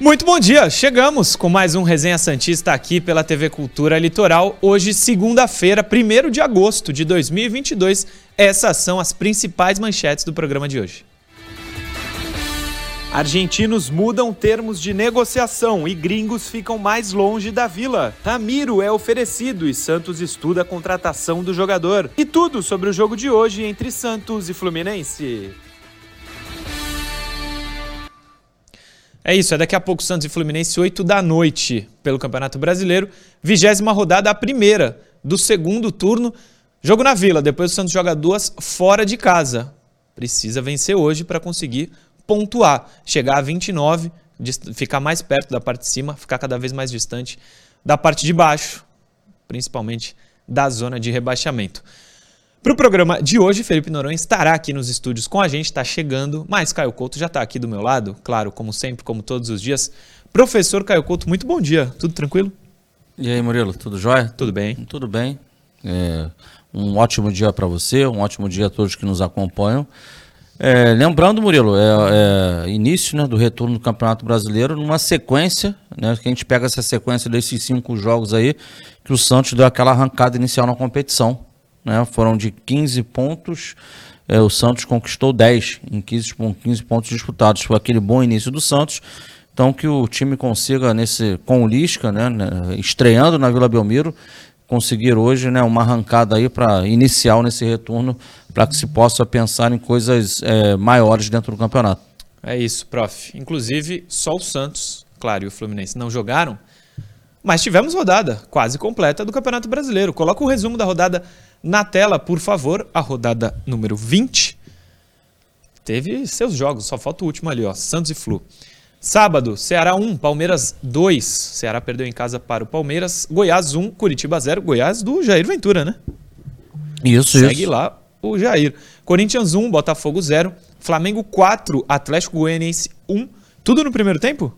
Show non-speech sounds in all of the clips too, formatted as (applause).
Muito bom dia! Chegamos com mais um Resenha Santista aqui pela TV Cultura Litoral. Hoje, segunda-feira, 1 de agosto de 2022. Essas são as principais manchetes do programa de hoje. Argentinos mudam termos de negociação e gringos ficam mais longe da vila. Ramiro é oferecido e Santos estuda a contratação do jogador. E tudo sobre o jogo de hoje entre Santos e Fluminense. É isso, é daqui a pouco Santos e Fluminense, 8 da noite, pelo Campeonato Brasileiro. Vigésima rodada, a primeira do segundo turno. Jogo na Vila, depois o Santos joga duas fora de casa. Precisa vencer hoje para conseguir pontuar, chegar a 29, ficar mais perto da parte de cima, ficar cada vez mais distante da parte de baixo, principalmente da zona de rebaixamento. Para o programa de hoje, Felipe Noronha estará aqui nos estúdios com a gente, está chegando, mas Caio Couto já está aqui do meu lado, claro, como sempre, como todos os dias. Professor Caio Couto, muito bom dia, tudo tranquilo? E aí, Murilo, tudo jóia? Tudo bem. Tudo bem. É, um ótimo dia para você, um ótimo dia a todos que nos acompanham. É, lembrando, Murilo, é, é, início né, do retorno do Campeonato Brasileiro, numa sequência, né, que a gente pega essa sequência desses cinco jogos aí, que o Santos deu aquela arrancada inicial na competição né? Foram de 15 pontos, é, o Santos conquistou 10 em 15, 15 pontos disputados. Foi aquele bom início do Santos. Então que o time consiga nesse com o Lisca, né, né estreando na Vila Belmiro, conseguir hoje, né, uma arrancada aí para inicial nesse retorno, para que se possa pensar em coisas é, maiores dentro do campeonato. É isso, prof. Inclusive, só o Santos, claro, e o Fluminense não jogaram, mas tivemos rodada quase completa do Campeonato Brasileiro. Coloca o resumo da rodada na tela, por favor, a rodada número 20. Teve seus jogos, só falta o último ali, ó, Santos e Flu. Sábado, Ceará 1, Palmeiras 2. Ceará perdeu em casa para o Palmeiras. Goiás 1, Curitiba 0. Goiás do Jair Ventura, né? Isso, Segue isso. lá o Jair. Corinthians 1, Botafogo 0. Flamengo 4, Atlético Goianiense 1. Tudo no primeiro tempo?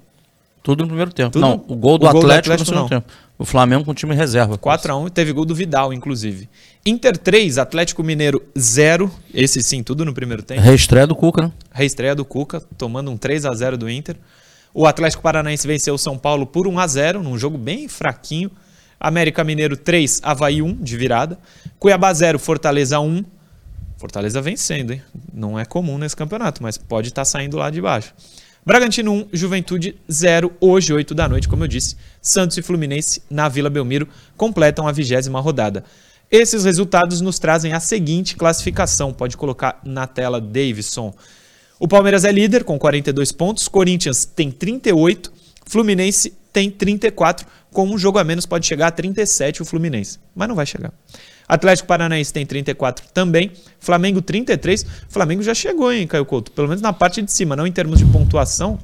Tudo no primeiro tempo. Tudo não, o gol do, o gol Atlético, do Atlético no segundo não. tempo. O Flamengo com time reserva. 4x1 teve gol do Vidal, inclusive. Inter 3, Atlético Mineiro 0. Esse sim, tudo no primeiro tempo. Reestreia do Cuca, né? Reestreia do Cuca, tomando um 3x0 do Inter. O Atlético Paranaense venceu o São Paulo por 1x0, num jogo bem fraquinho. América Mineiro 3, Havaí 1, de virada. Cuiabá 0, Fortaleza 1. Fortaleza vencendo, hein? Não é comum nesse campeonato, mas pode estar tá saindo lá de baixo. Bragantino 1, Juventude 0, hoje 8 da noite, como eu disse. Santos e Fluminense na Vila Belmiro completam a vigésima rodada. Esses resultados nos trazem a seguinte classificação. Pode colocar na tela, Davidson. O Palmeiras é líder com 42 pontos, Corinthians tem 38, Fluminense tem 34. Com um jogo a menos pode chegar a 37 o Fluminense, mas não vai chegar. Atlético Paranaense tem 34 também. Flamengo 33. Flamengo já chegou, hein, Caio Couto? Pelo menos na parte de cima, não em termos de pontuação,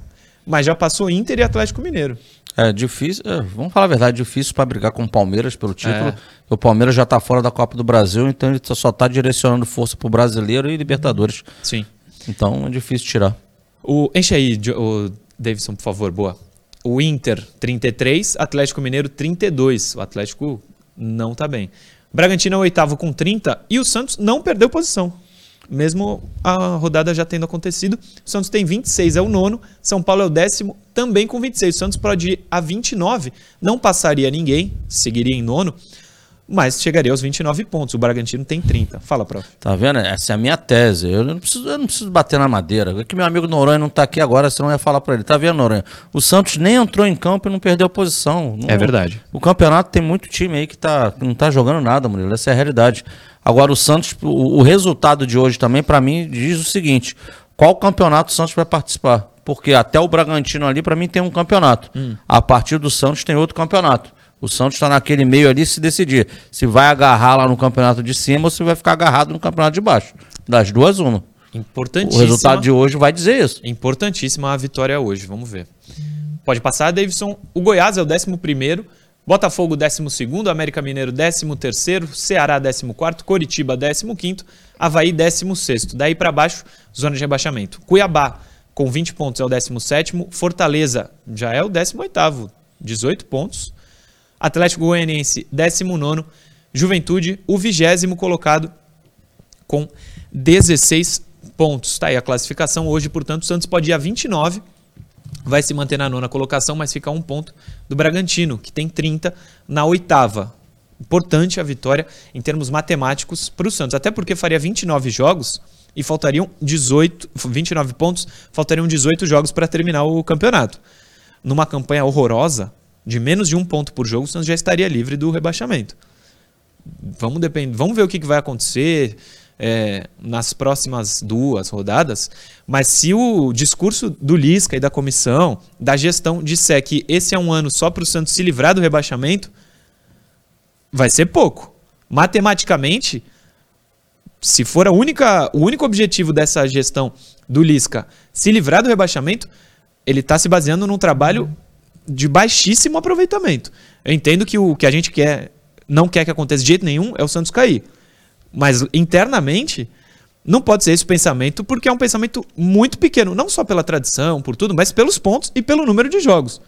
mas já passou Inter e Atlético Mineiro. É difícil, é, vamos falar a verdade, difícil para brigar com o Palmeiras pelo título. É. O Palmeiras já está fora da Copa do Brasil, então ele só está direcionando força para o brasileiro e Libertadores. Sim. Então é difícil tirar. O, enche aí, o Davidson, por favor, boa. O Inter 33, Atlético Mineiro 32. O Atlético não está bem. Bragantino é o oitavo com 30 e o Santos não perdeu posição. Mesmo a rodada já tendo acontecido, o Santos tem 26, é o nono, São Paulo é o décimo, também com 26. O Santos pode ir a 29, não passaria ninguém, seguiria em nono, mas chegaria aos 29 pontos. O Bragantino tem 30. Fala, prof. Tá vendo? Essa é a minha tese. Eu não preciso, eu não preciso bater na madeira. É que meu amigo Noronha não tá aqui agora, senão eu ia falar para ele. Tá vendo, Noronha? O Santos nem entrou em campo e não perdeu posição. Não, é verdade. O campeonato tem muito time aí que, tá, que não tá jogando nada, Murilo. Essa é a realidade. Agora, o Santos, o, o resultado de hoje também, para mim, diz o seguinte: qual campeonato o Santos vai participar? Porque até o Bragantino ali, para mim, tem um campeonato. Hum. A partir do Santos tem outro campeonato. O Santos está naquele meio ali se decidir se vai agarrar lá no campeonato de cima ou se vai ficar agarrado no campeonato de baixo. Das duas, uma. Importantíssima. O resultado de hoje vai dizer isso. Importantíssima a vitória hoje, vamos ver. Pode passar, Davidson. O Goiás é o 11 Botafogo 12 América Mineiro 13 Ceará 14 Coritiba 15 Havaí 16 Daí para baixo, zona de rebaixamento. Cuiabá com 20 pontos é o 17 Fortaleza já é o 18 18 pontos. Atlético Goianiense, 19. Juventude, o vigésimo colocado, com 16 pontos. Tá aí a classificação hoje, portanto, o Santos pode ir a 29. vai se manter na nona colocação, mas fica um ponto do Bragantino, que tem 30 na oitava. Importante a vitória em termos matemáticos para o Santos, até porque faria 29 jogos e faltariam 18, 29 pontos, faltariam 18 jogos para terminar o campeonato. Numa campanha horrorosa, de menos de um ponto por jogo, o Santos já estaria livre do rebaixamento. Vamos, depend... Vamos ver o que, vai acontecer é, nas próximas duas rodadas, mas se o discurso do Lisca e da comissão, da gestão, disser que esse é um ano só para o Santos se livrar do rebaixamento, vai ser pouco. Matematicamente, se for a única, o único objetivo dessa gestão do Lisca se livrar do rebaixamento, ele está se baseando num trabalho de baixíssimo aproveitamento. Eu entendo que o que a gente quer, não quer que aconteça de jeito nenhum é o Santos cair. Mas internamente, não pode ser esse o pensamento, porque é um pensamento muito pequeno, não só pela tradição, por tudo, mas pelos pontos e pelo número de jogos.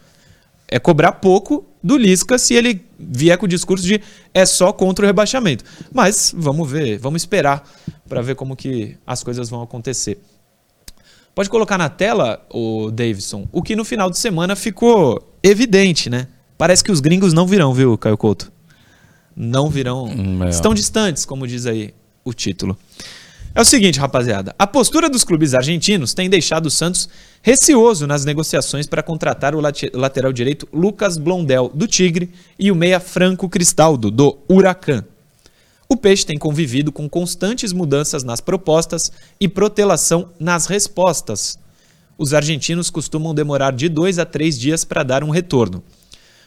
É cobrar pouco do Lisca se ele vier com o discurso de é só contra o rebaixamento. Mas vamos ver, vamos esperar para ver como que as coisas vão acontecer. Pode colocar na tela, o Davidson, o que no final de semana ficou evidente, né? Parece que os gringos não virão, viu, Caio Couto? não virão. Hum, é. Estão distantes, como diz aí o título. É o seguinte, rapaziada. A postura dos clubes argentinos tem deixado o Santos receoso nas negociações para contratar o lateral direito Lucas Blondel, do Tigre, e o meia Franco Cristaldo, do Huracan. O Peixe tem convivido com constantes mudanças nas propostas e protelação nas respostas. Os argentinos costumam demorar de dois a três dias para dar um retorno.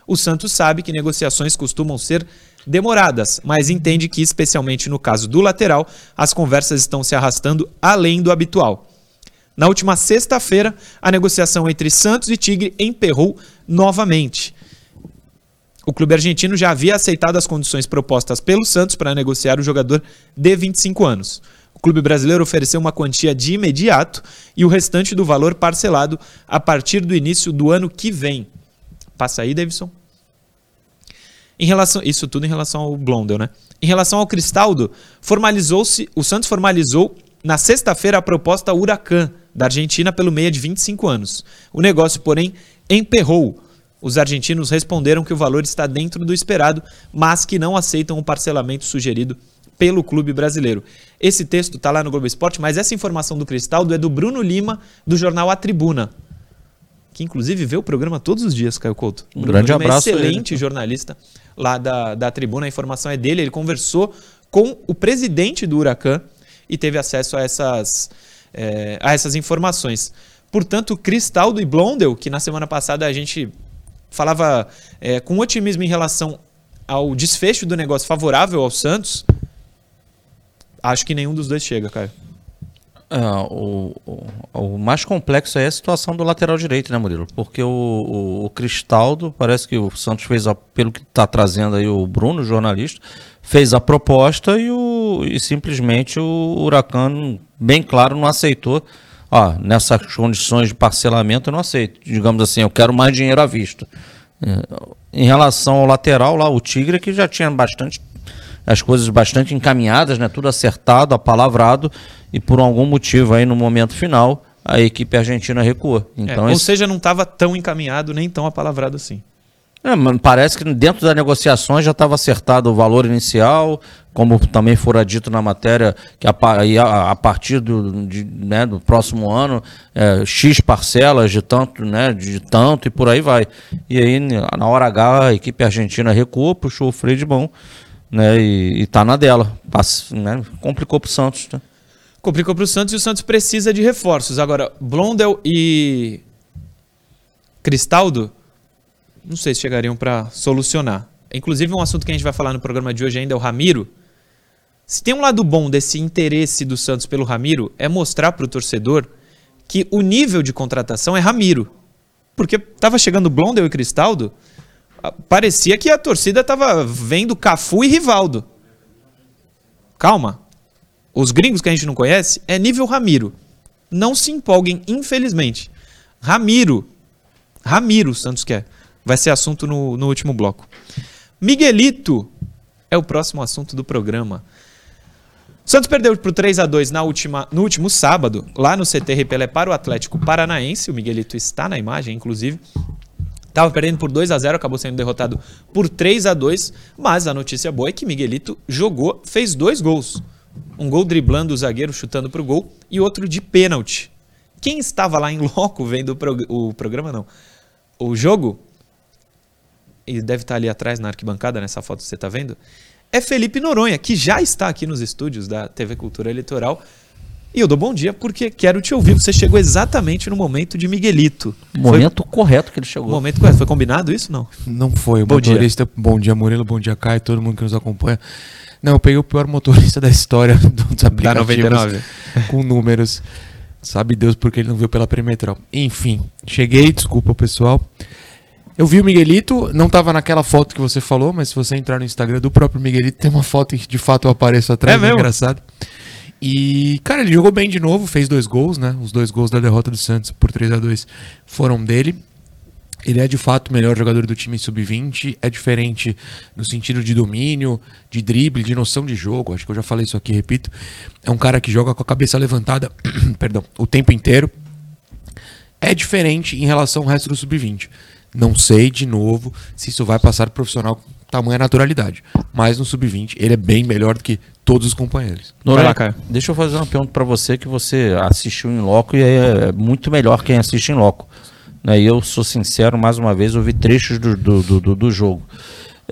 O Santos sabe que negociações costumam ser demoradas, mas entende que, especialmente no caso do lateral, as conversas estão se arrastando além do habitual. Na última sexta-feira, a negociação entre Santos e Tigre emperrou novamente. O clube argentino já havia aceitado as condições propostas pelo Santos para negociar o jogador de 25 anos. O clube brasileiro ofereceu uma quantia de imediato e o restante do valor parcelado a partir do início do ano que vem. Passa aí, Davidson. Em relação, isso tudo em relação ao Blondel, né? Em relação ao Cristaldo, formalizou-se, o Santos formalizou na sexta-feira a proposta Huracan da Argentina pelo meia de 25 anos. O negócio, porém, emperrou. Os argentinos responderam que o valor está dentro do esperado, mas que não aceitam o parcelamento sugerido pelo clube brasileiro. Esse texto está lá no Globo Esporte, mas essa informação do Cristaldo é do Bruno Lima, do jornal A Tribuna que inclusive vê o programa todos os dias, Caio Couto. Um grande é abraço. excelente ele. jornalista lá da, da tribuna, a informação é dele. Ele conversou com o presidente do Huracan e teve acesso a essas, é, a essas informações. Portanto, Cristaldo e Blondel, que na semana passada a gente falava é, com otimismo em relação ao desfecho do negócio favorável ao Santos, acho que nenhum dos dois chega, Caio. É, o, o, o, mais complexo é a situação do lateral direito, né, Murilo? Porque o, o, Cristaldo, parece que o Santos fez, a, pelo que está trazendo aí o Bruno, jornalista, fez a proposta e, e simplesmente o Huracan, bem claro, não aceitou. Ó, nessas condições de parcelamento eu não aceito. Digamos assim, eu quero mais dinheiro à vista. É, em relação ao lateral lá, o Tigre, que já tinha bastante as coisas bastante encaminhadas, né? Tudo acertado, apalavrado e por algum motivo aí no momento final a equipe argentina recua. Então, é, ou esse... seja, não estava tão encaminhado nem tão apalavrado assim. É, parece que dentro das negociações já estava acertado o valor inicial, como também fora dito na matéria, que a, a, a partir do, de, né, do próximo ano, é, X parcelas de tanto, né, de tanto e por aí vai. E aí, na hora H, a equipe argentina recua, puxou o freio de mão né? E, e tá na dela. Passa, né? Complicou pro Santos. Né? Complicou pro Santos e o Santos precisa de reforços. Agora, Blondel e Cristaldo, não sei se chegariam para solucionar. Inclusive, um assunto que a gente vai falar no programa de hoje ainda é o Ramiro. Se tem um lado bom desse interesse do Santos pelo Ramiro, é mostrar para o torcedor que o nível de contratação é Ramiro. Porque estava chegando Blondel e Cristaldo, parecia que a torcida estava vendo Cafu e Rivaldo. Calma. Os gringos que a gente não conhece é nível Ramiro. Não se empolguem, infelizmente. Ramiro. Ramiro, Santos quer. Vai ser assunto no, no último bloco. Miguelito é o próximo assunto do programa. Santos perdeu por 3 a 2 na última, no último sábado, lá no CT Repelé para o Atlético Paranaense. O Miguelito está na imagem, inclusive. Estava perdendo por 2 a 0 acabou sendo derrotado por 3 a 2 mas a notícia boa é que Miguelito jogou, fez dois gols. Um gol driblando o zagueiro, chutando para o gol, e outro de pênalti. Quem estava lá em loco vendo o, prog o programa, não, o jogo, e deve estar ali atrás na arquibancada, nessa foto que você está vendo, é Felipe Noronha, que já está aqui nos estúdios da TV Cultura Eleitoral. E eu dou bom dia porque quero te ouvir. Você chegou exatamente no momento de Miguelito. Momento foi... correto que ele chegou. Momento correto. Foi combinado isso não? Não foi. O bom motorista, dia. bom dia Murilo, bom dia Caio, todo mundo que nos acompanha. Não, eu peguei o pior motorista da história (laughs) dos aplicativos. Da 99. Com números. Sabe Deus porque ele não viu pela perimetral. Enfim, cheguei, desculpa pessoal. Eu vi o Miguelito, não estava naquela foto que você falou, mas se você entrar no Instagram do próprio Miguelito, tem uma foto que de fato eu apareço atrás, é, é engraçado. E, cara, ele jogou bem de novo, fez dois gols, né? Os dois gols da derrota do Santos por 3 a 2 foram dele. Ele é de fato o melhor jogador do time sub-20, é diferente no sentido de domínio, de drible, de noção de jogo. Acho que eu já falei isso aqui, repito. É um cara que joga com a cabeça levantada, (clears throat) perdão, o tempo inteiro. É diferente em relação ao resto do sub-20. Não sei, de novo, se isso vai passar pro profissional com tamanha naturalidade. Mas no sub-20 ele é bem melhor do que todos os companheiros. Noronha, deixa eu fazer uma pergunta para você que você assistiu em loco e é muito melhor quem assiste em loco. Né? E eu sou sincero, mais uma vez, eu vi trechos do, do, do, do jogo.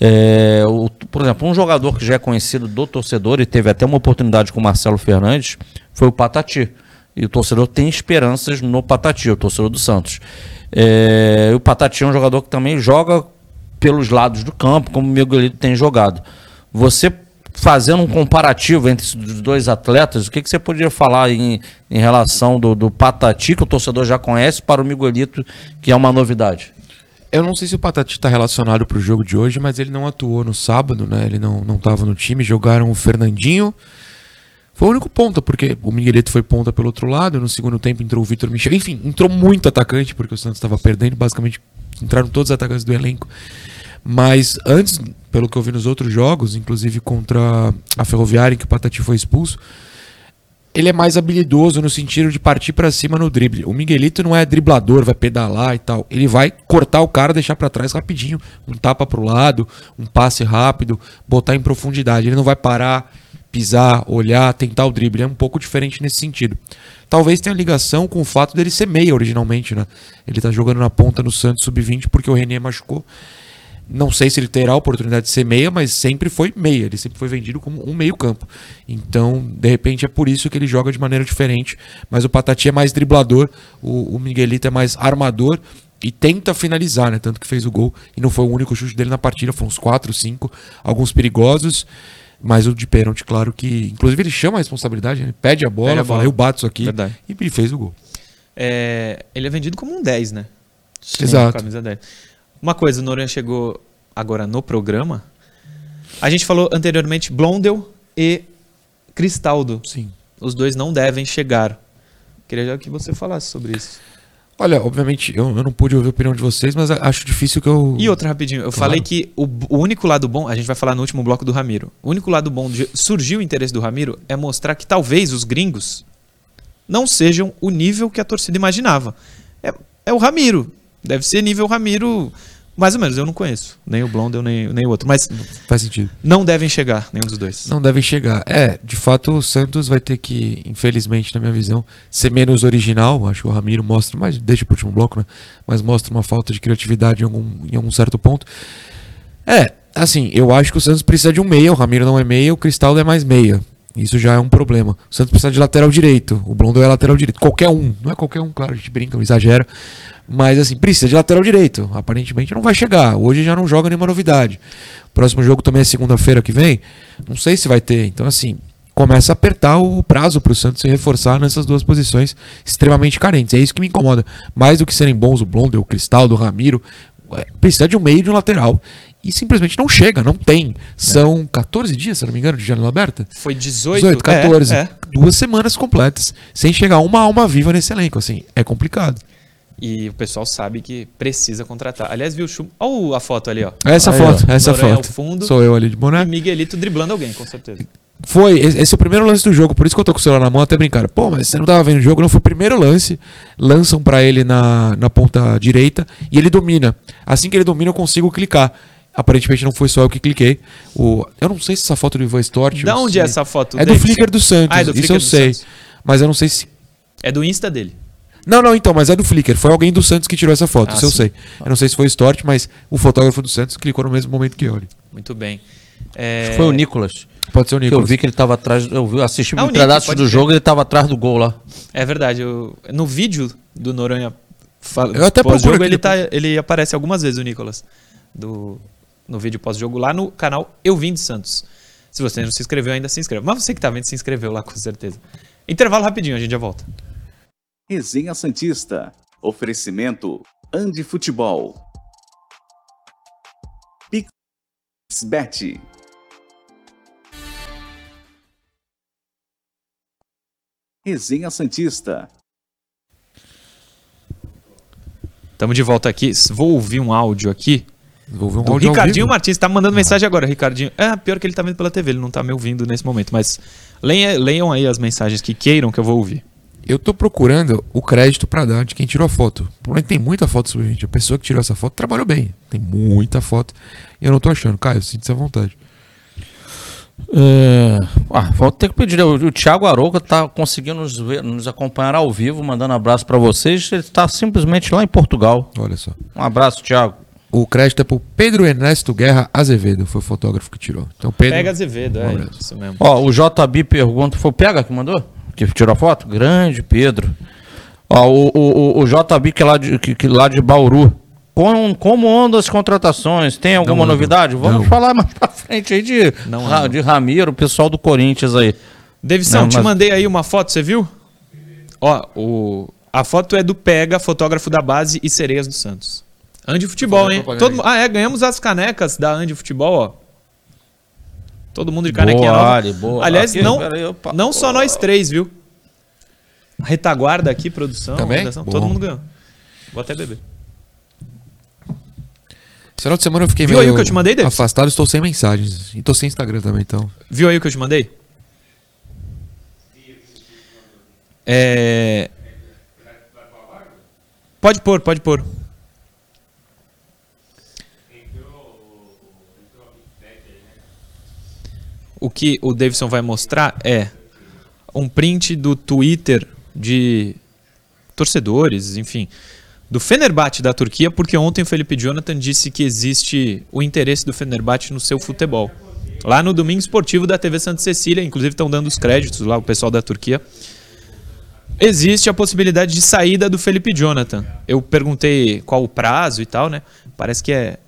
É, o, por exemplo, um jogador que já é conhecido do torcedor e teve até uma oportunidade com o Marcelo Fernandes foi o Patati. E o torcedor tem esperanças no Patati, o torcedor do Santos. É, o Patati é um jogador que também joga pelos lados do campo, como o Miguelito tem jogado. Você fazendo um comparativo entre os dois atletas, o que, que você poderia falar em, em relação do, do Patati, que o torcedor já conhece, para o Miguelito, que é uma novidade? Eu não sei se o Patati está relacionado para o jogo de hoje, mas ele não atuou no sábado, né? Ele não estava no time. Jogaram o Fernandinho, foi o único ponta, porque o Miguelito foi ponta pelo outro lado, no segundo tempo entrou o Vitor Michel. Enfim, entrou muito atacante, porque o Santos estava perdendo, basicamente entraram todos os atacantes do elenco. Mas antes, pelo que eu vi nos outros jogos, inclusive contra a Ferroviária, em que o Patati foi expulso, ele é mais habilidoso no sentido de partir para cima no drible. O Miguelito não é driblador, vai pedalar e tal. Ele vai cortar o cara, deixar para trás rapidinho, um tapa pro lado, um passe rápido, botar em profundidade. Ele não vai parar pisar, olhar, tentar o drible. É um pouco diferente nesse sentido. Talvez tenha ligação com o fato dele ser meia originalmente, né? Ele tá jogando na ponta no Santos sub-20 porque o René machucou. Não sei se ele terá a oportunidade de ser meia, mas sempre foi meia. Ele sempre foi vendido como um meio-campo. Então, de repente, é por isso que ele joga de maneira diferente. Mas o Patati é mais driblador, o, o Miguelito é mais armador e tenta finalizar, né? Tanto que fez o gol e não foi o único chute dele na partida, foram uns 4, 5, alguns perigosos. Mas o de pênalti, claro que. Inclusive, ele chama a responsabilidade, ele pede a bola, pede a bola. fala, eu bato isso aqui. Verdade. E fez o gol. É, ele é vendido como um 10, né? Sim, Exato. Camisa 10. Uma coisa, o Noronha chegou agora no programa. A gente falou anteriormente Blondel e Cristaldo. Sim. Os dois não devem chegar. Queria já que você falasse sobre isso. Olha, obviamente, eu, eu, não pude ouvir a opinião de vocês, mas acho difícil que eu. E outra rapidinho, eu claro. falei que o, o, único lado bom, a gente vai falar no último bloco do Ramiro. O único lado bom de surgir o interesse do Ramiro é mostrar que talvez os gringos não sejam o nível que a torcida imaginava. É, é o Ramiro. Deve ser nível Ramiro mais ou menos, eu não conheço. Nem o Blondel, nem, nem o outro. Mas. Faz sentido. Não devem chegar, nenhum dos dois. Não devem chegar. É, de fato, o Santos vai ter que, infelizmente, na minha visão, ser menos original. Acho que o Ramiro mostra, mas deixa pro último bloco, né? Mas mostra uma falta de criatividade em algum, em algum certo ponto. É, assim, eu acho que o Santos precisa de um meia. O Ramiro não é meia, o Cristal é mais meia. Isso já é um problema. O Santos precisa de lateral direito. O Blondel é lateral direito. Qualquer um. Não é qualquer um, claro, a gente brinca, exagera. Mas assim, precisa de lateral direito. Aparentemente não vai chegar. Hoje já não joga nenhuma novidade. Próximo jogo também é segunda-feira que vem. Não sei se vai ter. Então, assim, começa a apertar o prazo para o Santos se reforçar nessas duas posições extremamente carentes. É isso que me incomoda. Mais do que serem bons o Blondel, o Cristal, do Ramiro. É, precisa de um meio de um lateral. E simplesmente não chega, não tem. São 14 dias, se não me engano, de janela aberta? Foi 18. 18, 14. É, é. Duas semanas completas. Sem chegar uma alma viva nesse elenco. Assim, é complicado. E o pessoal sabe que precisa contratar. Aliás, viu o Chum... Olha a foto ali, ó. Essa Aí, foto, ó. essa Noronha foto. Fundo, Sou eu ali de boné. E Miguelito driblando alguém, com certeza. Foi, esse é o primeiro lance do jogo, por isso que eu tô com o celular na mão, até brincar. Pô, mas você não tava vendo o jogo, não foi o primeiro lance. Lançam pra ele na, na ponta direita e ele domina. Assim que ele domina, eu consigo clicar. Aparentemente não foi só eu que cliquei. O, eu não sei se essa foto do Ivan Stort. Da onde é essa foto? É do? Flickr do Santos. Ah, é do isso Flickr eu do sei. Santos. Mas eu não sei se. É do Insta dele. Não, não, então, mas é do Flickr. Foi alguém do Santos que tirou essa foto, Ah, isso eu sei. Eu não sei se foi o Stort, mas o fotógrafo do Santos clicou no mesmo momento que eu. ali. Muito bem. É, Acho que Foi o Nicolas. Pode ser o Que eu Nicolas. vi que ele tava atrás. Eu assisti Ah, o um pedaço do crer. jogo ele tava atrás do gol lá. É verdade. eu- no vídeo do Noronha fala, Eu até procuro aqui ele, tá, ele aparece algumas vezes, o Nicolas, do, no vídeo pós-jogo, lá no canal Eu Vim de Santos. Se você não se inscreveu ainda, se inscreva. Mas você que tá vendo, se inscreveu lá, com certeza. Intervalo rapidinho, a gente já volta. Resenha Santista. Oferecimento Andi Futebol. Pixbet. Resenha Santista. Estamos de volta aqui. Vou ouvir um áudio aqui. Vou ver um Do áudio ao Ricardinho. Martins tá mandando mensagem agora, Ricardinho. É, pior que ele tá vendo pela TV, ele não tá me ouvindo nesse momento, mas leia- leiam aí as mensagens que queiram que eu vou ouvir. Eu tô procurando o crédito pra dar de quem tirou a foto. Porém, tem muita foto sobre a gente. A pessoa que tirou essa foto trabalhou bem. Tem muita foto. E eu não tô achando. Caio, sinta-se à vontade. É... Ah, vou ter que pedir. O, o Thiago Arouca tá conseguindo nos, ver- nos acompanhar ao vivo, mandando abraço pra vocês. Ele está simplesmente lá em Portugal. Olha só. Um abraço, Thiago. O crédito é pro Pedro Ernesto Guerra Azevedo. Foi o fotógrafo que tirou. Então, Pedro. Pega Azevedo, é Um abraço. isso mesmo. Ó, o JB pergunta, foi o Pega que mandou? Que tirou a foto? Grande Pedro. Ó, o, o, o, o JB que é lá de, que, que lá de Bauru. Com, como andam as contratações? Tem alguma Não novidade? Vamos Não. falar mais pra frente aí de, Não Ra- de Ramiro, o pessoal do Corinthians aí. Davidson, te mas- mandei aí uma foto, você viu? Ó, o, a foto é do Pega, fotógrafo da base e Sereias do Santos. Ande Futebol, hein? Todo, ah, é, ganhamos as canecas da Ande Futebol, ó. Todo mundo de canequinha Boa, nova. Ali, boa. Aliás, Aqui, não, peraí, opa. não só nós três, viu? Retaguarda aqui, produção, Também? todo mundo ganhou. Vou até beber. Esse final de semana eu fiquei Viu meio aí o que eu te mandei, Davis? afastado. Estou sem mensagens. E tô sem Instagram também, então. Viu aí o que eu te mandei? É... Pode pôr, pode pôr. O que o Davidson vai mostrar é um print do Twitter de torcedores, enfim, do Fenerbahçe da Turquia, porque ontem o Felipe Jonathan disse que existe o interesse do Fenerbahçe no seu futebol. Lá no Domingo Esportivo da TV Santa Cecília, inclusive estão dando os créditos lá, o pessoal da Turquia. Existe a possibilidade de saída do Felipe Jonathan. Eu perguntei qual o prazo e tal, né? Parece que é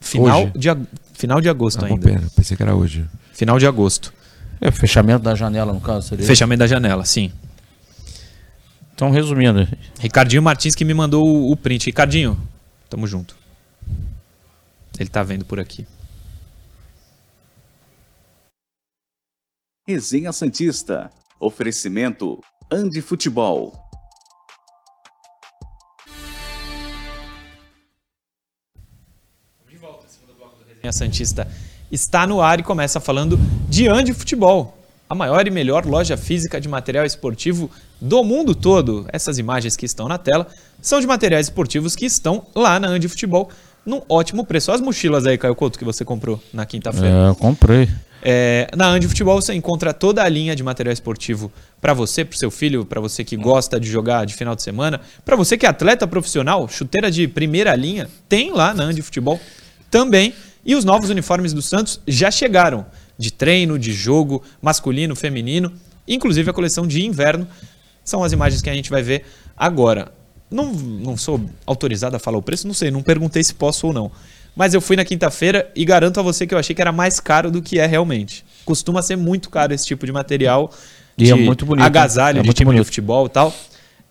final, Hoje. de, final de agosto Ah, ainda. pera. Pensei que era hoje. Final de agosto. É, fechamento da janela, no caso, seria. Fechamento da janela, sim. Então, resumindo, Ricardinho Martins que me mandou o, o print. Ricardinho, tamo junto. Ele tá vendo por aqui. Resenha Santista. Oferecimento Andi Futebol. Resenha Santista está no ar e começa falando de Andi Futebol, a maior e melhor loja física de material esportivo do mundo todo. Essas imagens que estão na tela são de materiais esportivos que estão lá na Andi Futebol num ótimo preço. Olha as mochilas aí, Caio Couto, que você comprou na quinta-feira. é, eu comprei. É, na Andi Futebol você encontra toda a linha de material esportivo para você, para seu filho, para você que gosta de jogar de final de semana, para você que é atleta profissional, chuteira de primeira linha, tem lá na Andi Futebol também. E os novos uniformes do Santos já chegaram, de treino, de jogo, masculino, feminino, inclusive a coleção de inverno. São as imagens que a gente vai ver agora. Não, não sou autorizado a falar o preço, não sei, não perguntei se posso ou não. Mas eu fui na quinta-feira e garanto a você que eu achei que era mais caro do que é realmente. Costuma ser muito caro esse tipo de material. E de é muito bonito, Agasalho é de muito time de bonito. futebol e tal.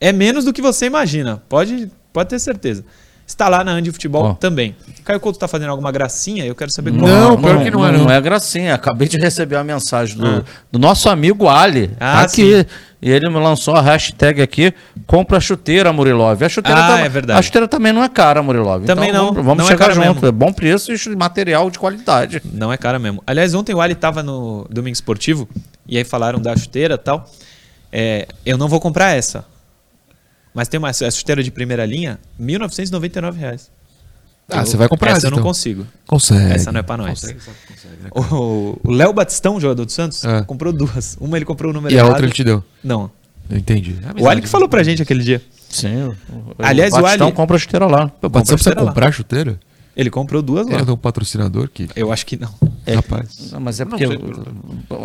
É menos do que você imagina. Pode, pode ter certeza. Está lá na Andi Futebol Ó. também. Caio Couto tá fazendo alguma gracinha? Eu quero saber qual. Não, pior que não é, não. Não é gracinha. Acabei de receber a mensagem do, do nosso amigo Ali. Ah, aqui. sim. E ele me lançou a hashtag aqui, compra chuteira, Murilov. A chuteira, Ah, tam- é verdade. A chuteira também não é cara, Murilov. Também então, não. Vamos, vamos Não é chegar cara junto. mesmo. É bom preço e material de qualidade. Não é cara mesmo. Aliás, ontem o Ali tava no Domingo Esportivo E aí falaram da chuteira e tal. É, eu não vou comprar essa. Mas tem uma chuteira de primeira linha, 1.999 reais. Ah, Eu- você vai comprar essa? essa, eu não então. consigo. Consegue. Essa não é pra nós. Consegue, consegue, né? O Léo Batistão, jogador do Santos, É. comprou duas. Uma ele comprou o número E a errado. outra ele te deu. Não. Eu entendi. O Ali que falou pra gente aquele dia. Sim. o- Aliás, o o Batistão Ali- compra a chuteira lá. O Batistão precisa lá. comprar a chuteira? Ele comprou duas lá. Ele tem um patrocinador que. Eu acho que não. É. Rapaz. Não, mas é porque, sei.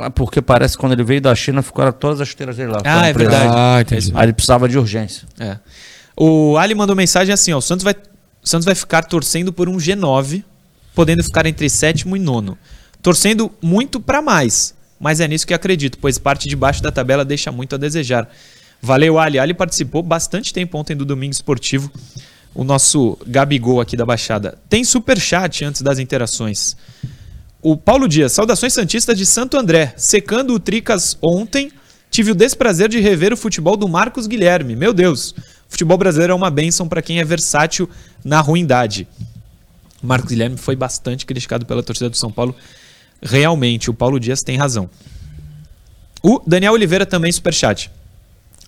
é porque parece que quando ele veio da China ficaram todas as chuteiras dele lá. Ah, é verdade. Ah, entendi. Aí ele precisava de urgência. É. O Ali mandou mensagem assim, ó, o Santos vai, o Santos vai ficar torcendo por um G9, podendo ficar entre sétimo e nono. Torcendo muito pra mais, mas é nisso que acredito, pois parte de baixo da tabela deixa muito a desejar. Valeu, Ali. Ali participou bastante tempo ontem do Domingo Esportivo, o nosso Gabigol aqui da Baixada. Tem superchat antes das interações. O Paulo Dias, saudações santistas de Santo André. Secando o Tricas ontem, tive o desprazer de rever o futebol do Marcos Guilherme. Meu Deus, futebol brasileiro é uma bênção para quem é versátil na ruindade. O Marcos Guilherme foi bastante criticado pela torcida do São Paulo. Realmente, o Paulo Dias tem razão. O Daniel Oliveira também superchat.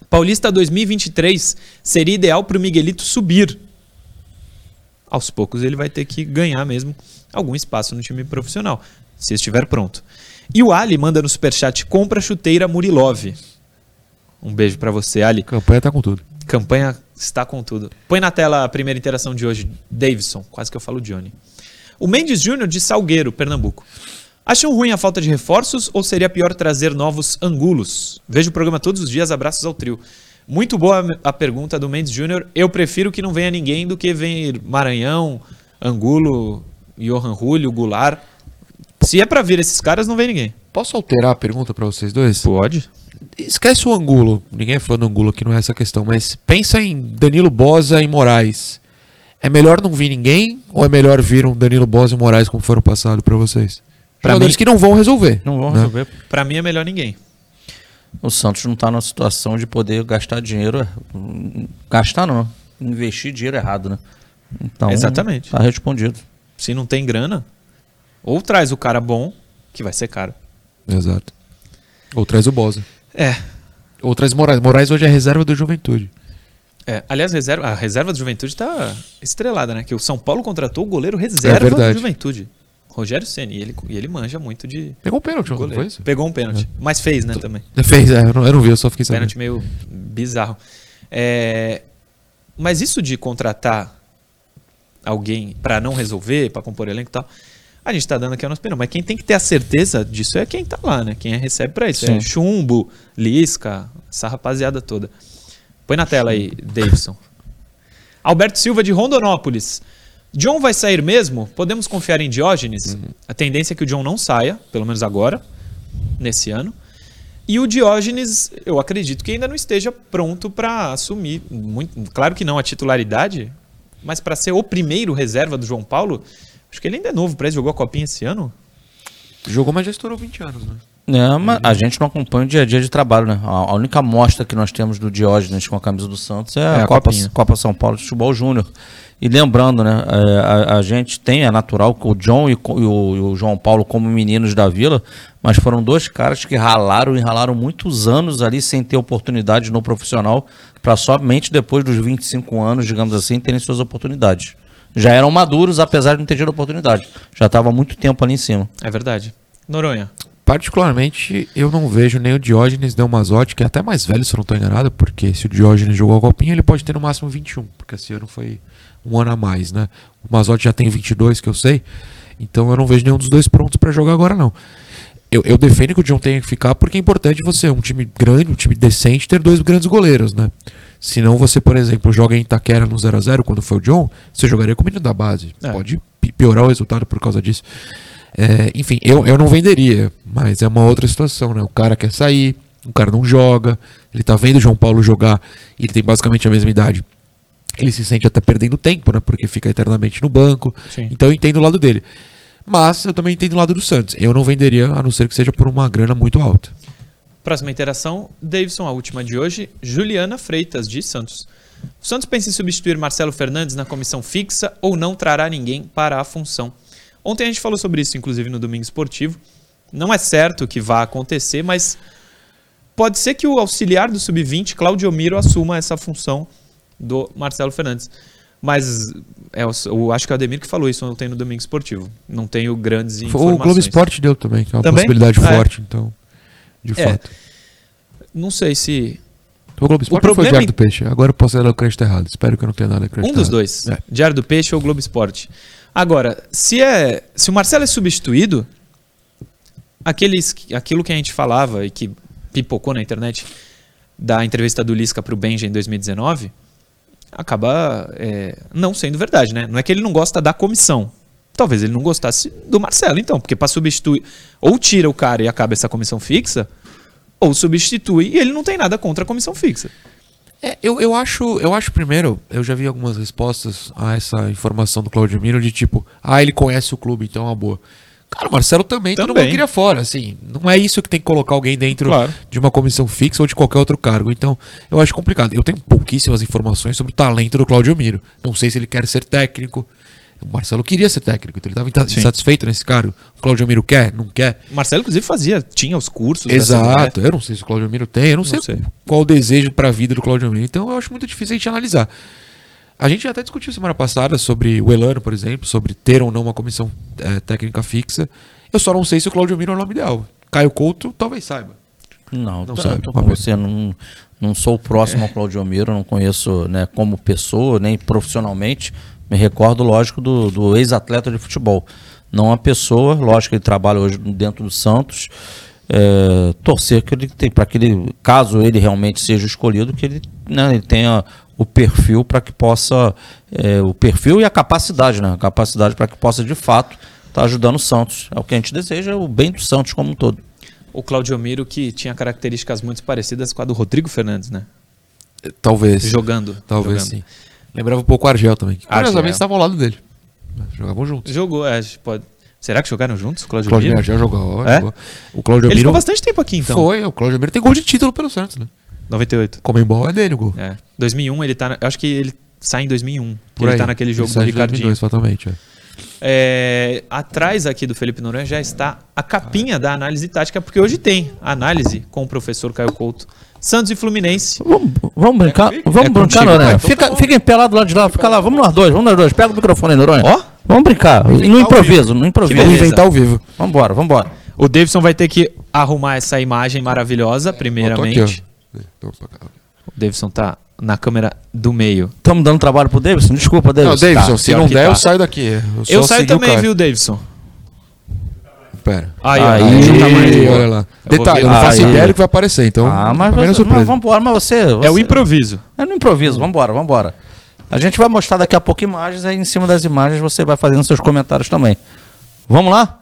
Paulista 2023 seria ideal para o Miguelito subir. Aos poucos ele vai ter que ganhar mesmo algum espaço no time profissional, se estiver pronto. E o Ali manda no superchat: compra chuteira Murilov. Um beijo para você, Ali. Campanha tá com tudo. Campanha está com tudo. Põe na tela a primeira interação de hoje, Davidson. Quase que eu falo Johnny. O Mendes Júnior de Salgueiro, Pernambuco. Acham ruim a falta de reforços ou seria pior trazer novos angulos? Vejo o programa todos os dias, abraços ao trio. Muito boa a pergunta do Mendes Júnior. Eu prefiro que não venha ninguém do que venha Maranhão, Angulo, Johan Julio, Goulart. Se é pra vir esses caras, não vem ninguém. Posso alterar a pergunta pra vocês dois? Pode. Esquece o Angulo. Ninguém é fã do Angulo aqui, não é essa questão. Mas pensa em Danilo Bosa e Moraes. É melhor não vir ninguém ou é melhor vir um Danilo Bosa e Moraes como foram passado pra vocês? Pra Jogadores mim- que não vão resolver. Não vão né? resolver. Pra mim é melhor ninguém. O Santos não está numa situação de poder gastar dinheiro. hum, Gastar não, investir dinheiro errado, né? Então, Exatamente. Tá respondido. Se não tem grana, ou traz o cara bom, que vai ser caro. Exato. Ou traz o Bosa. É. Ou traz Moraes. Moraes hoje é reserva do Juventude. É, aliás, reserva, a reserva do Juventude tá estrelada, né? Que o São Paulo contratou o goleiro reserva do verdade. Juventude. Rogério Ceni, e ele, e ele manja muito de Pegou um pênalti, não foi isso? Pegou um pênalti, mas fez, né, também. (laughs) Fez, é, eu não, eu não vi, eu só fiquei sabendo. Pênalti meio bizarro. É, mas isso de contratar alguém pra não resolver, pra compor elenco e tal, a gente tá dando aqui a nossa opinião. Mas quem tem que ter a certeza disso é quem tá lá, né? Quem recebe pra isso. É. Chumbo, Lisca, essa rapaziada toda. Põe na tela aí, Davidson. (laughs) Alberto Silva de Rondonópolis. John vai sair mesmo? Podemos confiar em Diógenes? A tendência é que o John não saia, pelo menos agora, nesse ano. E o Diógenes, eu acredito que ainda não esteja pronto para assumir, muito, claro que não a titularidade, mas para ser o primeiro reserva do João Paulo, acho que ele ainda é novo para ele, jogou a copinha esse ano. Jogou, mas já estourou 20 anos, né? É, mas a gente não acompanha o dia a dia de trabalho, né? A, única amostra que nós temos do Diógenes com a camisa do Santos é, É, a, a Copa, copinha. Copa São Paulo de Futebol Júnior. E lembrando, né? é, a, a gente tem, é natural que o John e, e o, e o João Paulo, como meninos da vila, mas foram dois caras que ralaram e ralaram muitos anos ali sem ter oportunidade no profissional, para somente depois dos 25 anos, digamos assim, terem suas oportunidades. Já eram maduros, apesar de não ter tido oportunidade. Já estava há muito tempo ali em cima. É verdade. Noronha. Particularmente, eu não vejo nem o Diógenes nem o Mazotti, que é até mais velho, se eu não estou enganado, porque se o Diógenes jogou a copinha, ele pode ter no máximo 21, porque esse ano foi um ano a mais, né? O Mazotti já tem 22, que eu sei, então eu não vejo nenhum dos dois prontos para jogar agora, não. Eu, eu defendo que o John tenha que ficar porque é importante você, um time grande, um time decente, ter dois grandes goleiros, né? Se não você, por exemplo, joga em Itaquera no 0 a 0 quando foi o John, você jogaria com o menino da base. É. Pode pi- piorar o resultado por causa disso. É, enfim, eu, eu não venderia, mas é uma outra situação, né? O cara quer sair, o cara não joga, ele tá vendo o João Paulo jogar, e ele tem basicamente a mesma idade. Ele se sente até perdendo tempo, né? Porque fica eternamente no banco. Sim. Então eu entendo o lado dele. Mas eu também entendo o lado do Santos. Eu não venderia, a não ser que seja por uma grana muito alta. Próxima interação, Davidson, a última de hoje, Juliana Freitas, de Santos. O Santos pensa em substituir Marcelo Fernandes na comissão fixa ou não trará ninguém para a função. Ontem a gente falou sobre isso, inclusive, no Domingo Esportivo. Não é certo que vá acontecer, mas pode ser que o auxiliar do sub-20, Claudio Miro, assuma essa função do Marcelo Fernandes. Mas é, eu, acho que é o Ademir que falou isso ontem no Domingo Esportivo. Não tenho grandes O informações. Globo Esporte deu também, que é uma Também? possibilidade Ah, é. forte, então. De É. fato. Não sei se O Globo Esporte ou foi o problema Diário do Peixe? Agora eu posso ler o crédito errado. Espero que eu não tenha nada acreditado. Um dos dois. É. Diário do Peixe ou Globo Esporte. Agora, se é, se o Marcelo é substituído, aqueles, aquilo que a gente falava e que pipocou na internet da entrevista do Lisca para o Benja em 2019, acaba é, não sendo verdade, né? Não é que ele não gosta da comissão. Talvez ele não gostasse do Marcelo, então, porque para substituir, ou tira o cara e acaba essa comissão fixa, ou substitui e ele não tem nada contra a comissão fixa. É, eu, eu, acho, eu acho primeiro, eu já vi algumas respostas a essa informação do Claudio Miro de tipo, ah, ele conhece o clube, então é uma boa. Cara, o Marcelo também, todo Também. mundo queria fora, assim. Não é isso que tem que colocar alguém dentro Claro. de uma comissão fixa ou de qualquer outro cargo. Então, eu acho complicado. Eu tenho pouquíssimas informações sobre o talento do Claudio Miro. Não sei se ele quer ser técnico. O Marcelo queria ser técnico, então ele estava Sim. insatisfeito nesse cargo. O Claudio Miro quer? Não quer? O Marcelo, inclusive, fazia, tinha os cursos. dessa Exato. Eu não sei se o Claudio Miro tem, eu não, sei, sei. qual o desejo para a vida do Claudio Miro. Então eu acho muito difícil a gente analisar. A gente até discutiu semana passada sobre o Elano, por exemplo, sobre ter ou não uma comissão eh, técnica fixa. Eu só não sei se o Claudio Miro é o nome ideal. Caio Couto talvez saiba. Não, Não tá- sabe, tô com você. Não, não sou próximo ao Claudio Miro, não conheço né, como pessoa, nem profissionalmente. Me recordo, lógico, do, do ex-atleta de futebol. Não a pessoa, lógico que ele trabalha hoje dentro do Santos. É, torcer que ele tem, para que ele, caso ele realmente seja escolhido, que ele, né, ele tenha o perfil para que possa. é, o perfil e a capacidade, né? A capacidade para que possa de fato estar ajudando o Santos. É o que a gente deseja, é o bem do Santos como um todo. O Claudio Miro, que tinha características muito parecidas com a do Rodrigo Fernandes, né? Talvez. Jogando. Talvez jogando. sim. Lembrava um pouco o Argel também. Que, Argel. curiosamente estavam ao lado dele. Jogavam juntos. Jogou, é, pode. Será que jogaram juntos, O Claudio, Claudio Miro? Argel jogou. É? jogou. O Claudio Ele Miro ficou bastante tempo aqui, então. foi. O Claudio Miro tem gol de título pelo Santos, né? 98. Comembol é dele o gol. É. 2001, ele tá. na- eu acho que ele sai em 2001. que Por ele aí. tá naquele jogo Ele do Ricardinho. 2002, fatalmente. É. É, atrás aqui do Felipe Noronha já está a capinha da análise tática, porque hoje tem análise com o professor Caio Couto. Santos e Fluminense. Vamos, vamos brincar, vamos É brincar, Noronha. Então Fica, tá fica em pé lá do lado de lá, fica lá, vamos nós dois, vamos nós dois. Pega o microfone aí, Noronha. Ó. Vamos brincar, no improviso, no improviso. Vamos inventar ao vivo. Vambora, vambora. O Davidson vai ter que arrumar essa imagem maravilhosa, primeiramente. O Davidson tá na câmera do meio. Estamos dando trabalho pro Davidson? Desculpa, Não, Davidson. Davidson, tá, se não der, tá. eu saio daqui. Eu, Eu saio também, viu, Davidson? Pera. Aí, Aí. tamanho. Ih, olha lá. Eu Detalhe, eu não faço Aí. ideia do que vai aparecer, então. Ah, mas, não é você, mas vambora, mas você, É o você- improviso. É no improviso, vambora, vambora. A gente vai mostrar daqui a pouco imagens, aí em cima das imagens você vai fazendo seus comentários também. Vamos lá?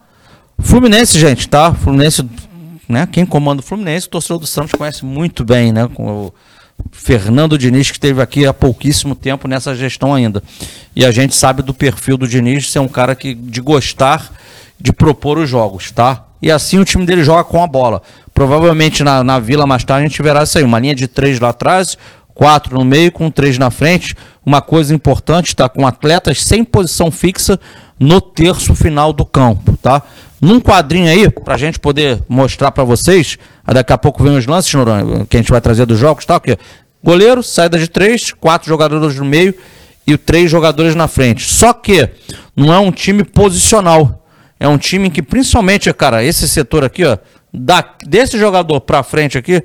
Fluminense, gente, tá? Fluminense, né? Quem comanda o Fluminense, o torcedor do Santos conhece muito bem, né? Com o Fernando Diniz, que esteve aqui há pouquíssimo tempo nessa gestão ainda. E a gente sabe do perfil do Diniz ser um cara que de gostar de propor os jogos, tá? E assim o time dele joga com a bola. Provavelmente na, na Vila mais tarde a gente verá isso aí, uma linha de três lá atrás, quatro no meio, com três na frente. Uma coisa importante, tá? Com atletas sem posição fixa no terço final do campo, tá? Num quadrinho aí, pra gente poder mostrar pra vocês, daqui a pouco vem os lances, Noronha, que a gente vai trazer dos jogos, tá? Que goleiro, saída de três, quatro jogadores no meio e três jogadores na frente. Só que não é um time posicional. É um time que, principalmente, cara, esse setor aqui, ó, da, desse jogador pra frente aqui,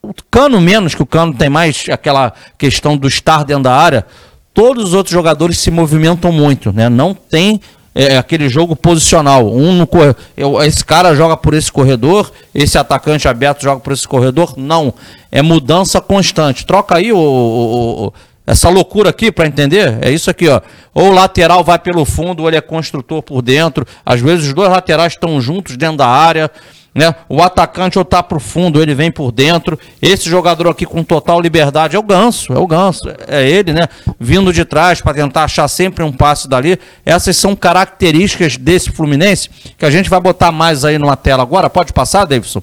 o Cano menos, que o Cano tem mais aquela questão do estar dentro da área, todos os outros jogadores se movimentam muito, né? Não tem é, aquele jogo posicional. Um no corre- eu- esse cara joga por esse corredor, esse atacante aberto joga por esse corredor. Não. É mudança constante. Troca aí o, o- o- essa loucura aqui para entender. É isso aqui, ó. Ou o lateral vai pelo fundo, ou ele é construtor por dentro. Às vezes os dois laterais estão juntos dentro da área. Né? O atacante ou tá pro fundo, ele vem por dentro. Esse jogador aqui com total liberdade é o Ganso, é o Ganso, é ele, né? Vindo de trás para tentar achar sempre um passe dali. Essas são características desse Fluminense que a gente vai botar mais aí numa tela agora. Pode passar, Davidson?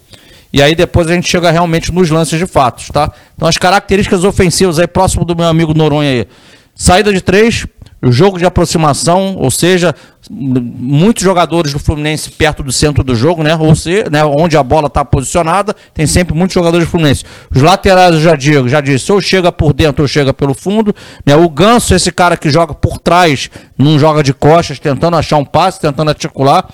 E aí depois a gente chega realmente nos lances de fatos, tá? Então as características ofensivas aí próximo do meu amigo Noronha aí. Saída de três, jogo de aproximação, ou seja, muitos jogadores do Fluminense perto do centro do jogo, né? Ou seja, né, onde a bola está posicionada, tem sempre muitos jogadores do Fluminense. Os laterais, eu já digo, já disse, ou chega por dentro ou chega pelo fundo. Né? O Ganso, esse cara que joga por trás, não joga de costas, tentando achar um passe, tentando articular.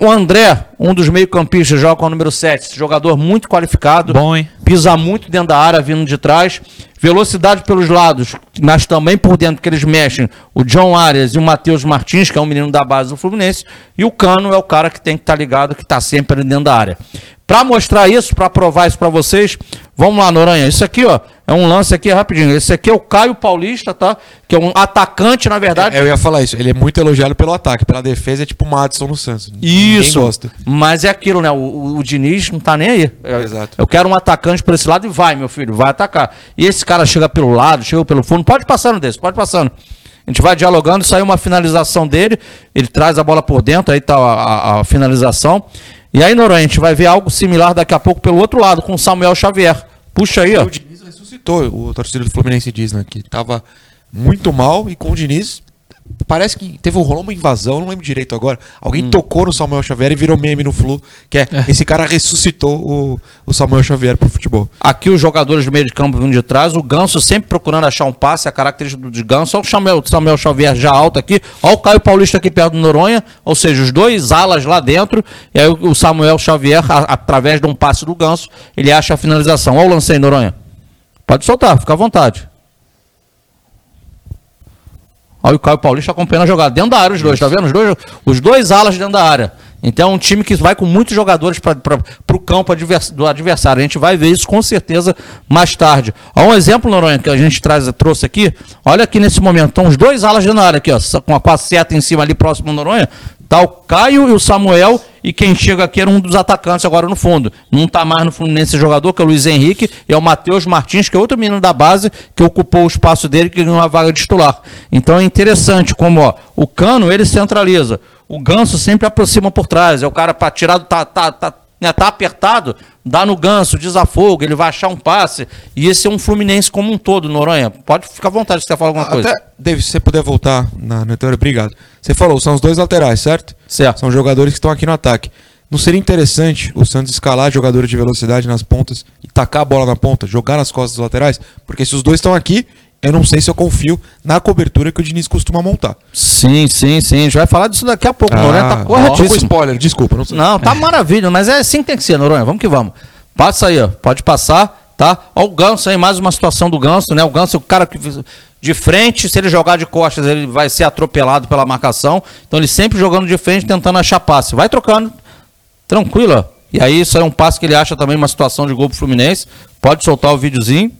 O André, um dos meio-campistas, joga com o número 7, esse jogador muito qualificado Bom, hein? pisa muito dentro da área, vindo de trás. Velocidade pelos lados, mas também por dentro que eles mexem. O John Arias e o Matheus Martins, que é um menino da base do Fluminense. E o Cano é o cara que tem que estar ligado, que está sempre ali dentro da área. Para mostrar isso, para provar isso para vocês, vamos lá, Noronha. Isso aqui, ó, é um lance aqui rapidinho. Esse aqui é o Caio Paulista, tá? Que é um atacante, na verdade. Eu ia falar isso. Ele é muito elogiado pelo ataque. Pela defesa é tipo o Madison no Santos. Ninguém Isso. gosta. Mas é aquilo, né? O, o- o Diniz não tá nem aí. É, Exato. Eu quero um atacante por esse lado e vai, meu filho, vai atacar. E esse cara chega pelo lado, chega pelo fundo. Pode passando desse, pode passando. A gente vai dialogando, saiu uma finalização dele, ele traz a bola por dentro, aí tá a, a- a finalização. E aí, Noronha, a gente vai ver algo similar daqui a pouco pelo outro lado, com o Samuel Xavier. Puxa aí, ó. O Diniz ressuscitou. O torcedor do Fluminense diz, né? Que tava muito mal e com o Diniz. Parece que teve rolou uma invasão, não lembro direito agora. Alguém Hum. tocou no Samuel Xavier e virou meme no Flu. Que é, esse cara ressuscitou o, o Samuel Xavier pro futebol. Aqui os jogadores do meio de campo vindo de trás, o Ganso sempre procurando achar um passe, a característica do Ganso. Olha o Samuel, Samuel Xavier já alto aqui, olha o Caio Paulista aqui perto do Noronha, ou seja, os dois alas lá dentro, e aí o o Samuel Xavier, a- através de um passe do Ganso, ele acha a finalização. Olha o lance aí, Noronha. Pode soltar, fica à vontade. Olha o Caio Paulista acompanhando a jogada. Dentro da área os dois, tá vendo? Os dois, os dois alas dentro da área. Então é um time que vai com muitos jogadores para o campo advers- do adversário. A gente vai ver isso com certeza mais tarde. Há um exemplo, Noronha, que a gente traz, trouxe aqui. Olha aqui nesse momento. Estão os dois alas dentro da área aqui, ó, com a, com a seta em cima ali próximo do Noronha. Tá o Caio e o Samuel. E quem chega aqui era um dos atacantes agora no fundo. Não tá mais no Fluminense jogador, que é o Luiz Henrique, e é o Matheus Martins, que é outro menino da base, que ocupou o espaço dele, que ganhou uma vaga de titular. Então é interessante como ó, o Cano ele centraliza. O Ganso sempre aproxima por trás. É o cara para tirar. Tá, tá, tá, né, tá apertado, dá no ganso, desafogo, ele vai achar um passe. E esse é um Fluminense como um todo, Noronha. Pode ficar à vontade se você falar alguma coisa. Até, David, se você puder voltar na, na teoria, obrigado. Você falou, são os dois laterais, certo? Certo. São jogadores que estão aqui no ataque. Não seria interessante o Santos escalar jogadores de velocidade nas pontas e tacar a bola na ponta, jogar nas costas dos laterais? Porque se os dois estão aqui, eu não sei se eu confio na cobertura que o Diniz costuma montar. Sim, sim, sim. A gente vai falar disso daqui a pouco. Noronha tá Ah, corretíssimo. com spoiler, desculpa. Não sei. Não, tá maravilha, mas é assim que tem que ser, Noronha. Vamos que vamos. Passa aí, ó. Pode passar, tá? Ó o Ganso aí, mais uma situação do Ganso, né? O Ganso é o cara que de frente, se ele jogar de costas, ele vai ser atropelado pela marcação. Então ele sempre jogando de frente, tentando achar passe. Vai trocando. Tranquilo, ó. E aí isso é um passe que ele acha também uma situação de gol pro Fluminense. Pode soltar o videozinho.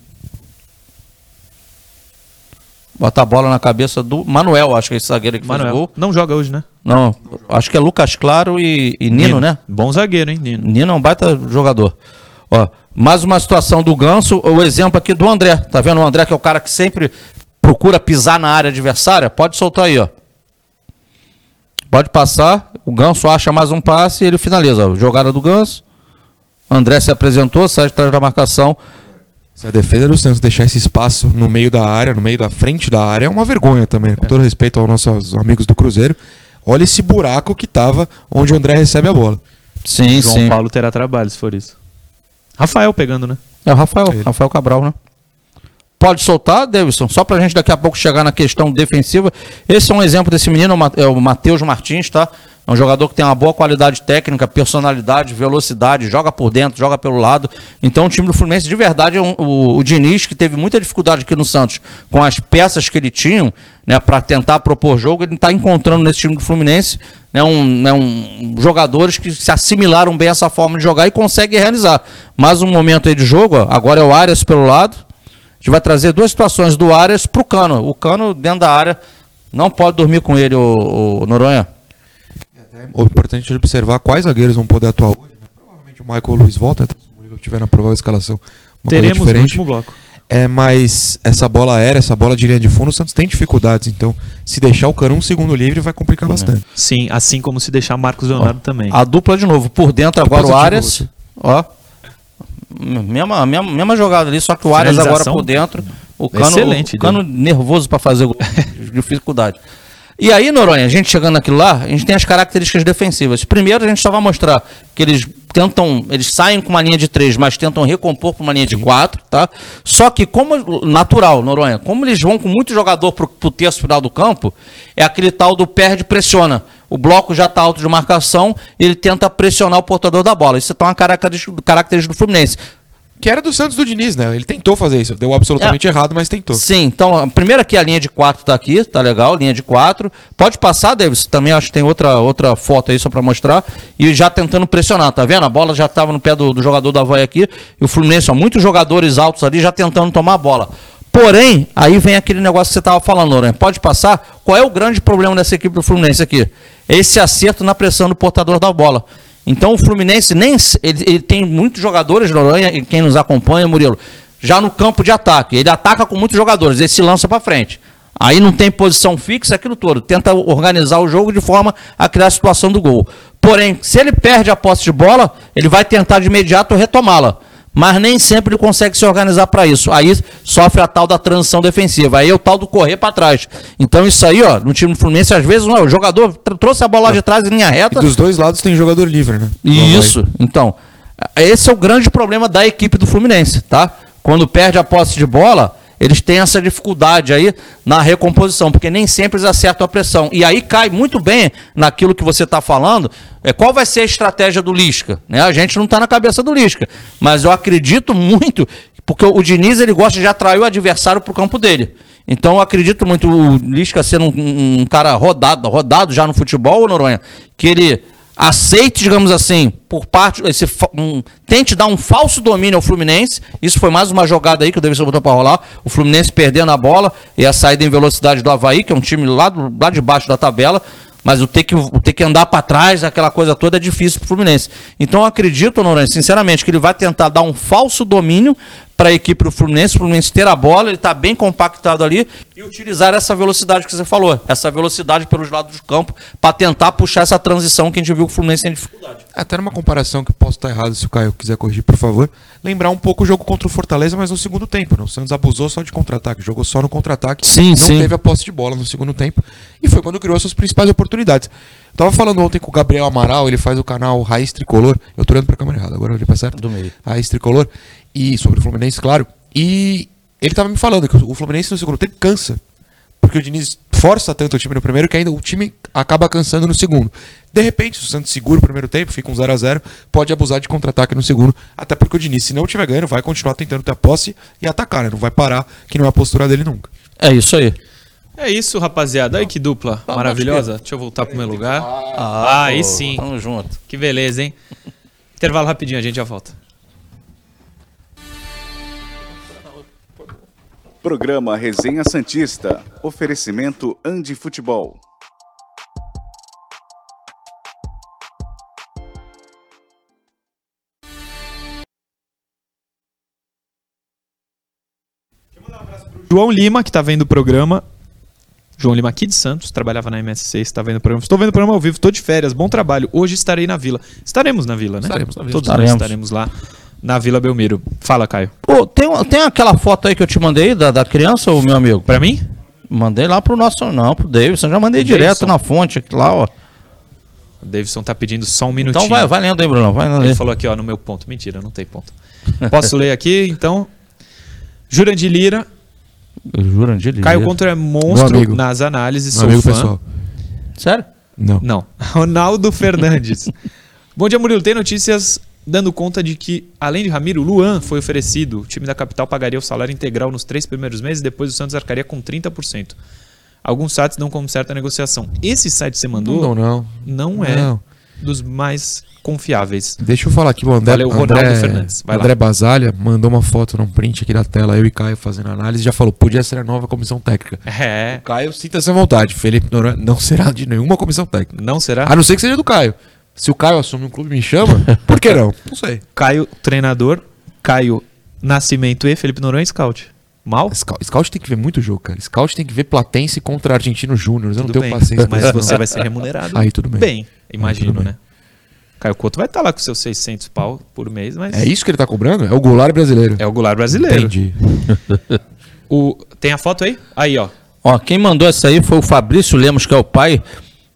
Bota a bola na cabeça do Manuel, acho que é esse zagueiro que fez o Manuel. gol. Não joga hoje, né? Não, acho que é Lucas Claro e, e Nino, né? Bom zagueiro, hein, Nino? Nino é um baita jogador. Ó, mais uma situação do Ganso, o exemplo aqui do André. Tá vendo o André que é o cara que sempre procura pisar na área adversária? Pode soltar aí, ó. Pode passar. O Ganso acha mais um passe e ele finaliza. ó. Jogada do Ganso. André se apresentou, sai de trás da marcação. Se a defesa do Santos deixar esse espaço no meio da área, no meio da frente da área, é uma vergonha também. Com todo respeito aos nossos amigos do Cruzeiro. Olha esse buraco que tava onde o André recebe a bola. Sim, João sim. Paulo terá trabalho se for isso. Rafael pegando, né? É o Rafael, Ele. Rafael Cabral, né? Pode soltar, Davidson, só pra gente daqui a pouco chegar na questão defensiva. Esse é um exemplo desse menino, é o Matheus Martins, tá? É um jogador que tem uma boa qualidade técnica, personalidade, velocidade, joga por dentro, joga pelo lado. Então o time do Fluminense, de verdade, é um- o, o Diniz, que teve muita dificuldade aqui no Santos com as peças que ele tinha, né, para tentar propor jogo, ele está encontrando nesse time do Fluminense né, um, né, um- jogadores que se assimilaram bem a essa forma de jogar e conseguem realizar. Mais um momento aí de jogo, agora é o Arias pelo lado. A gente vai trazer duas situações do Arias pro Cano. O Cano dentro da área não pode dormir com ele, o, Noronha. O importante é observar quais zagueiros vão poder atuar hoje. né? Provavelmente o Michael Luiz volta, até se o Murilo tiver na provável escalação. Uma coisa Teremos no diferente. último bloco. É, mas essa bola aérea, essa bola de linha de fundo, o Santos tem dificuldades. Então, se deixar o Cano um segundo livre, vai complicar bastante. Sim, assim como se deixar Marcos Leonardo também. A dupla de novo. Por dentro agora o você. Ó. Mesma, mesma, mesma jogada ali, só que o Arias agora por dentro. O Cano, Excelente, o Cano nervoso para fazer gol. (laughs) dificuldade. E aí, Noronha, a gente chegando naquilo lá, a gente tem as características defensivas. Primeiro, a gente só vai mostrar que eles tentam, eles saem com uma linha de três, mas tentam recompor para uma linha de quatro, tá? Só que, como natural, Noronha, como eles vão com muito jogador pro, pro terço final do campo, é aquele tal do perde pressiona. O bloco já está alto de marcação, ele tenta pressionar o portador da bola. Isso é uma característica, característica do Fluminense. Que era do Santos do Diniz, né? Ele tentou fazer isso. Deu absolutamente errado, mas tentou. Sim, então, a primeira aqui, a linha de 4 tá aqui, tá legal, linha de 4. Pode passar, Davis, também acho que tem outra, outra foto aí só para mostrar. E já tentando pressionar, tá vendo? A bola já tava no pé do, do jogador da Havaí aqui. E o Fluminense, ó, muitos jogadores altos ali já tentando tomar a bola. Porém, aí vem aquele negócio que você tava falando, Lourenço. Pode passar? Qual é o grande problema dessa equipe do Fluminense aqui? Esse acerto na pressão do portador da bola. Então o Fluminense nem ele, ele tem muitos jogadores, Noronha, quem nos acompanha, Murilo, já no campo de ataque. Ele ataca com muitos jogadores, ele se lança para frente. Aí não tem posição fixa, aquilo todo. Tenta organizar o jogo de forma a criar a situação do gol. Porém, se ele perde a posse de bola, ele vai tentar de imediato retomá-la mas nem sempre ele consegue se organizar para isso. Aí sofre a tal da transição defensiva. Aí é o tal do correr para trás. Então isso aí, ó, no time do Fluminense, às vezes o jogador trouxe a bola lá de trás em linha reta. E dos dois lados tem jogador livre, né? Isso. Então, esse é o grande problema da equipe do Fluminense, tá? Quando perde a posse de bola, eles têm essa dificuldade aí na recomposição, porque nem sempre eles acertam a pressão. E aí cai muito bem naquilo que você está falando. É, qual vai ser a estratégia do Lisca? Né? A gente não está na cabeça do Lisca, mas eu acredito muito, porque o Diniz ele gosta de atrair o adversário para o campo dele. Então eu acredito muito o Lisca sendo um, um cara rodado, rodado já no futebol, Noronha, que ele aceite, digamos assim, por parte. Esse, um, tente dar um falso domínio ao Fluminense. Isso foi mais uma jogada aí que o Davidson botou para rolar. O Fluminense perdendo a bola e a saída em velocidade do Havaí, que é um time lá, do, lá de baixo da tabela. Mas o ter que, o ter que andar para trás, aquela coisa toda, é difícil para o Fluminense. Então eu acredito, Noronha, sinceramente, que ele vai tentar dar um falso domínio para a equipe do Fluminense, o Fluminense ter a bola, ele está bem compactado ali e utilizar essa velocidade que você falou, essa velocidade pelos lados do campo para tentar puxar essa transição que a gente viu que o Fluminense tem dificuldade. Até numa comparação que posso estar errado, se o Caio quiser corrigir, por favor, lembrar um pouco o jogo contra o Fortaleza, mas no segundo tempo. Né? O Santos abusou só de contra-ataque, jogou só no contra-ataque, sim, não sim. teve a posse de bola no segundo tempo e foi quando criou as suas principais oportunidades. Eu tava falando ontem com o Gabriel Amaral, ele faz o canal Raiz Tricolor. Eu tô olhando pra câmera errada, agora eu olhei pra certo. Do meio. Raiz Tricolor. E sobre o Fluminense, claro. E ele tava me falando que o Fluminense no segundo tempo cansa. Porque o Diniz força tanto o time no primeiro que ainda o time acaba cansando no segundo. De repente, se o Santos segura o primeiro tempo, fica um 0 a 0 pode abusar de contra-ataque no segundo. Até porque o Diniz, se não tiver ganhando, vai continuar tentando ter a posse e atacar, né? Não vai parar, que não é a postura dele nunca. É isso aí. É isso, rapaziada. Olha que dupla maravilhosa. Deixa eu voltar pro meu lugar. Ah, aí sim. Tamo junto. Que beleza, hein? (laughs) Intervalo rapidinho, a gente já volta. Programa Resenha Santista. Oferecimento Andi Futebol. João Lima, que tá vendo o programa. João Lima aqui de Santos, trabalhava na MSC, está vendo o programa. Estou vendo o programa ao vivo, estou de férias, bom trabalho. Hoje estarei na Vila. Estaremos na Vila, né? Estaremos na Vila. Todos Estaremos. nós estaremos lá na Vila Belmiro. Fala, Caio. Pô, tem, tem aquela foto aí que eu te mandei da, da criança, ô meu amigo? Pra mim? Mandei lá pro nosso. Não, pro Davidson. Já mandei Pro direto Davidson. na fonte aqui lá, ó. O Davidson tá pedindo só um minutinho. Então vai, vai lendo aí, Bruno. Vai lendo. Ele falou aqui, ó, no meu ponto. Mentira, não tem ponto. Posso ler aqui, então? (laughs) Jurandir Lira. Jurandir Lira. Caio Contra é monstro amigo. nas análises. Meu sou amigo fã. pessoal. Sério? Não. Não. (laughs) Ronaldo Fernandes. Bom dia, Murilo. Tem notícias dando conta de que, além de Ramiro, Luan foi oferecido. O time da capital pagaria o salário integral nos três primeiros meses, depois o Santos arcaria com 30%. Alguns sites dão como certa a negociação. Esse site que você mandou Não, não. não é Não. dos mais confiáveis. Deixa eu falar aqui, o André, Valeu, Ronaldo André, Fernandes. Vai lá. André Basalha mandou uma foto num print aqui da tela, eu e Caio fazendo análise, já falou, podia ser a nova comissão técnica. É. Caio, sinta-se à vontade, Felipe Noronha não será de nenhuma comissão técnica. Não será? A não ser que seja do Caio. Se o Caio assume um clube e me chama, (laughs) por que não? Não sei. Caio, treinador. Caio Nascimento e Felipe Noronha, scout. Mal? Scout, Scout tem que ver muito jogo, cara. Scout tem que ver Platense contra Argentino Júnior. Eu não tenho bem, paciência pra mas isso, você não. vai ser remunerado. Aí tudo bem. Bem, imagino, tudo bem. né? Caio Couto vai estar lá com seus 600 pau por mês, mas É isso que ele tá cobrando? É o Goulart brasileiro. é o Goulart brasileiro. Entendi. (laughs) O, tem a foto aí? Aí, ó. Ó, quem mandou essa aí foi o Fabrício Lemos, que é o pai.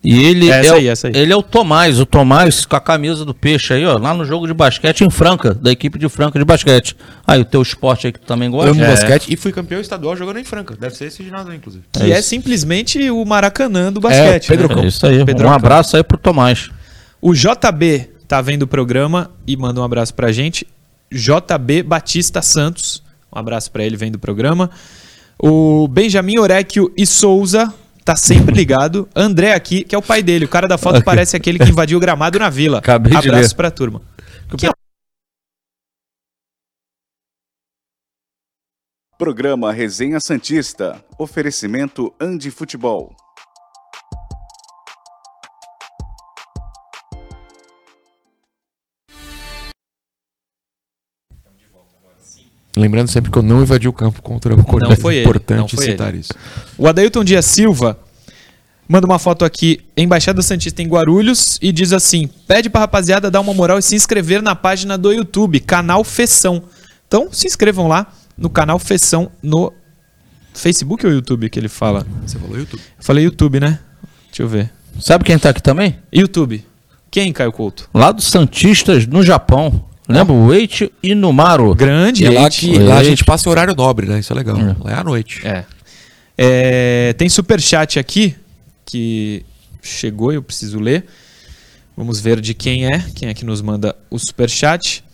E ele Essa é, aí, o, essa aí. ele é o Tomás, o Tomás com a camisa do peixe aí, ó, lá no jogo de basquete em Franca, da equipe de Franca de basquete. Aí o teu esporte aí que tu também gosta. Amo É. basquete e fui campeão estadual jogando em Franca. Deve ser esse ginásio aí, inclusive. Que é, simplesmente o Maracanã do basquete. Pedro né? É isso aí. Pedrão um abraço aí pro Tomás. O JB tá vendo o programa e manda um abraço pra gente. JB Batista Santos. Um abraço pra ele, vendo o programa. O Benjamin Oréquio e Souza tá sempre ligado. André aqui, que é o pai dele. O cara da foto parece aquele que invadiu o gramado na vila. Acabei de abraço ler. pra turma. Que- Programa Resenha Santista. Oferecimento Andi Futebol. Lembrando sempre que eu não invadi o campo contra o Corinthians. foi ele, É importante não foi citar ele. isso. O Adailton Dias Silva manda uma foto aqui, Embaixada Santista em Guarulhos, e diz assim: pede pra rapaziada dar uma moral e se inscrever na página do YouTube, canal Feção. Então se inscrevam lá no canal Feção no Facebook ou YouTube que ele fala? Você falou YouTube. Eu falei YouTube, né? Deixa eu ver. Sabe quem tá aqui também? YouTube. Quem, Caio Couto? Lá dos Santistas, no Japão. Lembra? O Eiichi Inumaru. Grande. E é lá que lá a gente passa em horário nobre, né? Isso é legal. Lá é à noite. É. É, Tem superchat aqui que chegou, eu preciso ler. Vamos ver de quem é, quem é que nos manda o superchat.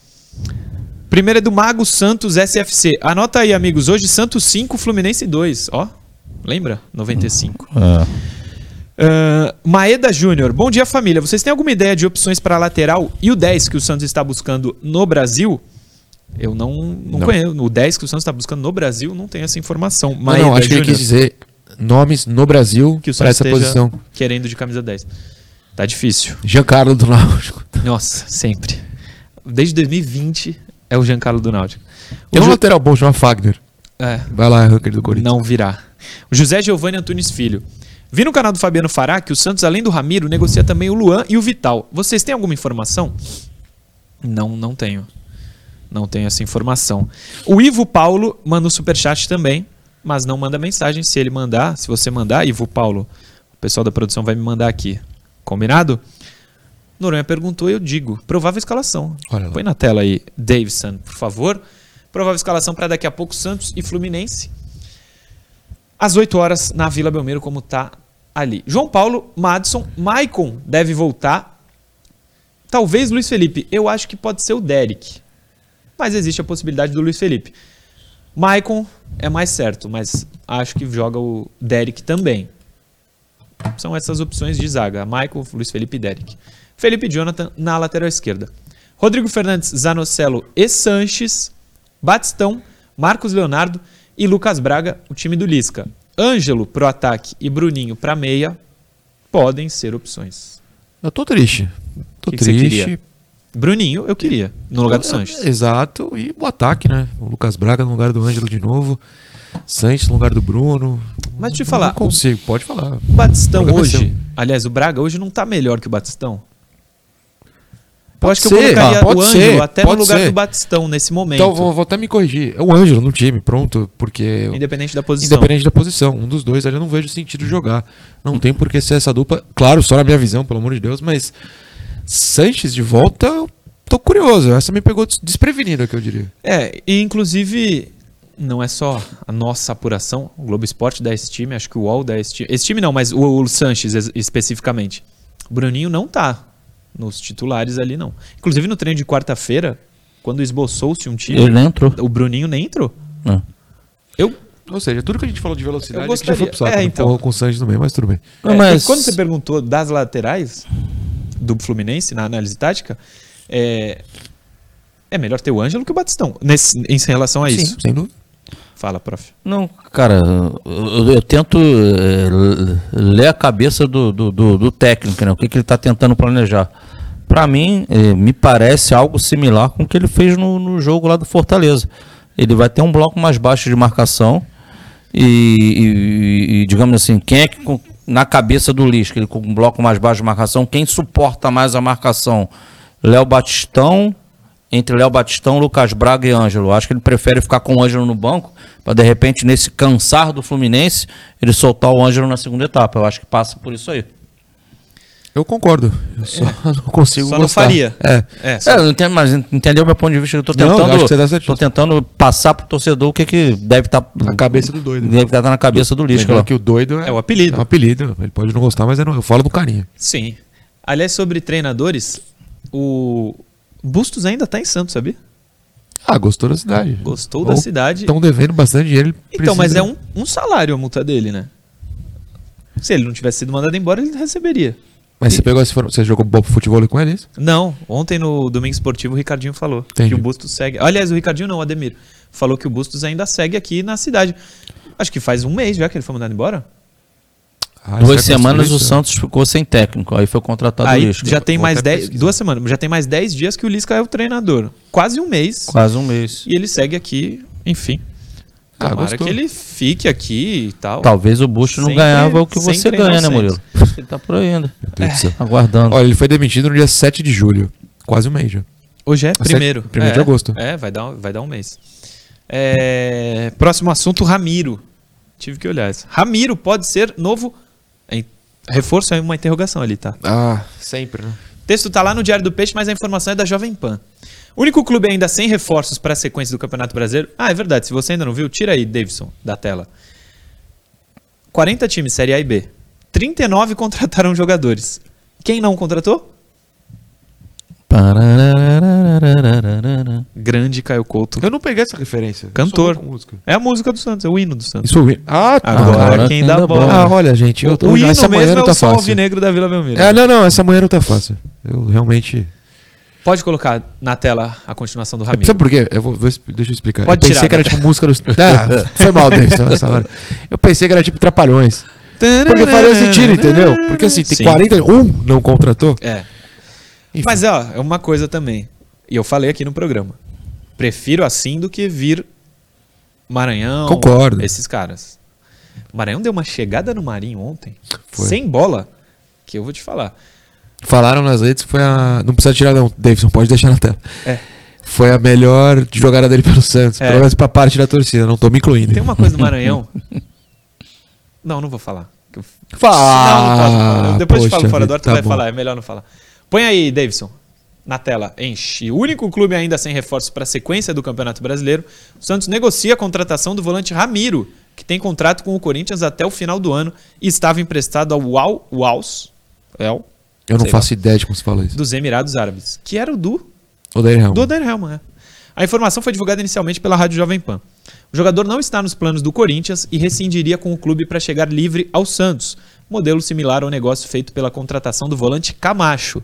Primeiro é do Mago Santos SFC. Anota aí, amigos. Hoje Santos 5, Fluminense 2. Ó, lembra? 95. É. Maeda Júnior. Bom dia, família. Vocês têm alguma ideia de opções para lateral e o 10 que o Santos está buscando no Brasil? Eu não, não, Não. conheço. O 10 que o Santos está buscando no Brasil não tem essa informação. Não, não, acho que ele quis dizer nomes no Brasil que o para Santos essa posição. querendo de camisa 10. Tá difícil. Giancarlo do Náutico. (laughs) Nossa, sempre. Desde 2020 é o Giancarlo do Náutico. O Tem um Ju- lateral bom, chama Fagner. É, Vai lá, ranker do Corinthians. não virá. O José Giovanni Antunes Filho. Vi no canal do Fabiano Fará que o Santos, além do Ramiro, negocia também o Luan e o Vital. Vocês têm alguma informação? Não, não tenho. Não tenho essa informação. O Ivo Paulo manda o superchat também, mas não manda mensagem. Se ele mandar, se você mandar, Ivo Paulo, o pessoal da produção vai me mandar aqui. Combinado? Noronha perguntou, eu digo. Provável escalação. Põe na tela aí, Davidson, por favor. Provável escalação para daqui a pouco Santos e Fluminense. Às 8 horas na Vila Belmiro, como tá ali. João Paulo, Madison, Maicon deve voltar. Talvez Luiz Felipe. Eu acho que pode ser o Derek. Mas existe a possibilidade do Luiz Felipe. Maicon é mais certo, mas acho que joga o Derek também. São essas opções de zaga: Maicon, Luiz Felipe e Derek. Felipe Jonathan na lateral esquerda. Rodrigo Fernandes, Zanocelo e Sanches. Batistão, Marcos Leonardo e Lucas Braga, o time do Lisca. Ângelo pro ataque e Bruninho pra meia podem ser opções. Eu tô triste. Tô Que que triste. queria? Bruninho eu queria, no lugar do Sanches. Exato. E o ataque, né? O Lucas Braga no lugar do Ângelo de novo. Sanches no lugar do Bruno. Mas deixa eu Não falar, consigo, pode falar. o Batistão O é hoje, aliás, o Braga hoje não tá melhor que o Batistão. Eu Pode acho que eu ser, colocaria ah, pode o Ângelo ser, até no lugar ser. do Batistão nesse momento. Então vou, vou até me corrigir. É o Ângelo no time, pronto. Porque Independente da posição. Independente da posição. Um dos dois ali eu não vejo sentido jogar. Não tem por que ser essa dupla. Claro, só na minha visão, pelo amor de Deus, mas Sanches de volta, eu tô curioso. Essa me pegou des- desprevenida, que eu diria. É, e inclusive não é só a nossa apuração, o Globo Esporte dá esse time, acho que o UOL dá esse time. Esse time não, mas o, o Sanches es- especificamente. O Bruninho não tá nos titulares ali, não. Inclusive no treino de quarta-feira, quando esboçou-se um time, Ele nem entrou. o Bruninho nem entrou. É. Eu, Ou seja, tudo que a gente falou de velocidade Eu aqui já foi pro saco. gostaria- é, né? então. Com, com o Sanches no meio, mas tudo bem. Não, é, mas- quando você perguntou das laterais do Fluminense na análise tática, é, é melhor ter o Ângelo que o Batistão, nesse, em relação a isso. Sim, sem dúvida. Fala, prof. Não, cara, eu, eu tento l- ler a cabeça do, do, do- do técnico, né? O que, que ele está tentando planejar. Para mim, eh, me parece algo similar com o que ele fez no, no jogo lá do Fortaleza. Ele vai ter um bloco mais baixo de marcação e, e- e, digamos assim, quem é que com- na cabeça do Lisca, ele com um bloco mais baixo de marcação, quem suporta mais a marcação? Léo Batistão entre Léo Batistão, Lucas Braga e Ângelo. Eu acho que ele prefere ficar com o Ângelo no banco, para de repente, nesse cansar do Fluminense, ele soltar o Ângelo na segunda etapa. Eu acho que passa por isso aí. Eu concordo. Eu só (laughs) não consigo Só não gostar. faria. É. É, só- É, eu não entendo, mas entendeu o meu ponto de vista? Eu tô Não, eu tentando, acho que você tá certíssimo. tô tentando passar pro torcedor o que, que deve estar Na cabeça do doido. Deve estar na cabeça do lixo. Que o doido é, É o apelido. É um apelido. Ele pode não gostar, mas eu, não- eu falo do carinho. Sim. Aliás, sobre treinadores, o Bustos ainda tá em Santos, sabia? Ah, gostou da cidade. Gostou da cidade. Estão devendo bastante dinheiro. ele Então, mas precisa- é um, um salário a multa dele, né? Se ele não tivesse sido mandado embora, ele receberia. Mas você pegou esse for- Você jogou bo- futebol com ele? é isso? Não, ontem no Domingo Esportivo o Ricardinho falou Entendi. que o Bustos segue. Aliás, o Ricardinho não, o Ademir. Falou que o Bustos ainda segue aqui na cidade. Acho que faz um mês já que ele foi mandado embora. Ah, Duas vai semanas o? Santos ficou sem técnico. Aí foi contratado o Aí Lisca. já tem Vou mais até 10. pesquisar. Duas semanas. Já tem mais 10 dias que o Lisca é o treinador. Quase um mês. Quase um mês. E ele segue aqui, enfim. Ah, Tomara gostou. que ele fique aqui e tal. Talvez o Busto não ganhava o que você sempre ganha, né. Murilo? (laughs) Ele tá por aí ainda. Céu. Aguardando. Olha, ele foi demitido no dia 7 de julho. Quase um mês já. Hoje é Sete- primeiro. primeiro é, de agosto. É, vai dar, vai dar um mês. É, próximo assunto, Ramiro. Tive que olhar isso. Ramiro pode ser novo. Reforço é uma interrogação ali, tá? Ah, sempre, né? O texto tá lá no Diário do Peixe, mas a informação é da Jovem Pan. O único clube ainda sem reforços para a sequência do Campeonato Brasileiro. Ah, é verdade. Se você ainda não viu, tira aí, Davidson, da tela. 40 times, Série A e B. 39 (laughs) contrataram jogadores. Quem não contratou? Grande Caio Couto. Eu não peguei essa referência. Cantor. É a música do Santos, é o hino do Santos. Isso, ah, tá. Agora, Agora quem dá bola. bola. Ah, olha, gente. Eu, o, o hino essa mesmo não tá é o fácil. salve negro da Vila Belmiro. É, não, não, essa manhã não tá fácil. Eu realmente... Pode colocar na tela a continuação do Ramiro. Sabe por quê? Eu vou, vou deixa eu explicar. Pode eu pensei tirar, que era tipo música dos... ah, foi mal, Davidson, essa hora. Eu pensei que era tipo Trapalhões. Porque faria sentido, entendeu? Porque assim, tem Sim. 41 não contratou. É. Enfim. Mas ó, é uma coisa também. E eu falei aqui no programa. Prefiro assim do que vir Maranhão. Concordo. Esses caras. O Maranhão deu uma chegada no Marinho ontem. Foi. Sem bola. Que eu vou te falar. Falaram nas redes que foi a. Não precisa tirar, não, Davidson, pode deixar na tela. É. Foi a melhor jogada dele pelo Santos. É. Pelo menos pra parte da torcida, não tô me incluindo. Tem uma coisa do Maranhão. não, não vou falar. (laughs) Fala! não, não posso falar. Depois eu te Poxa falo fora do ar, tu tá vai bom. falar. É melhor não falar. Põe aí, Davidson. Na tela, enche. O único clube ainda sem reforços para a sequência do Campeonato Brasileiro, o Santos negocia a contratação do volante Ramiro, que tem contrato com o Corinthians até o final do ano e estava emprestado ao Uau, Uaus, El, Eu não faço ideia de como se fala isso. dos Emirados Árabes, que era o do O Dair Helm. do Oder Helman, é. A informação foi divulgada inicialmente pela Rádio Jovem Pan. O jogador não está nos planos do Corinthians e rescindiria com o clube para chegar livre ao Santos, modelo similar ao negócio feito pela contratação do volante Camacho.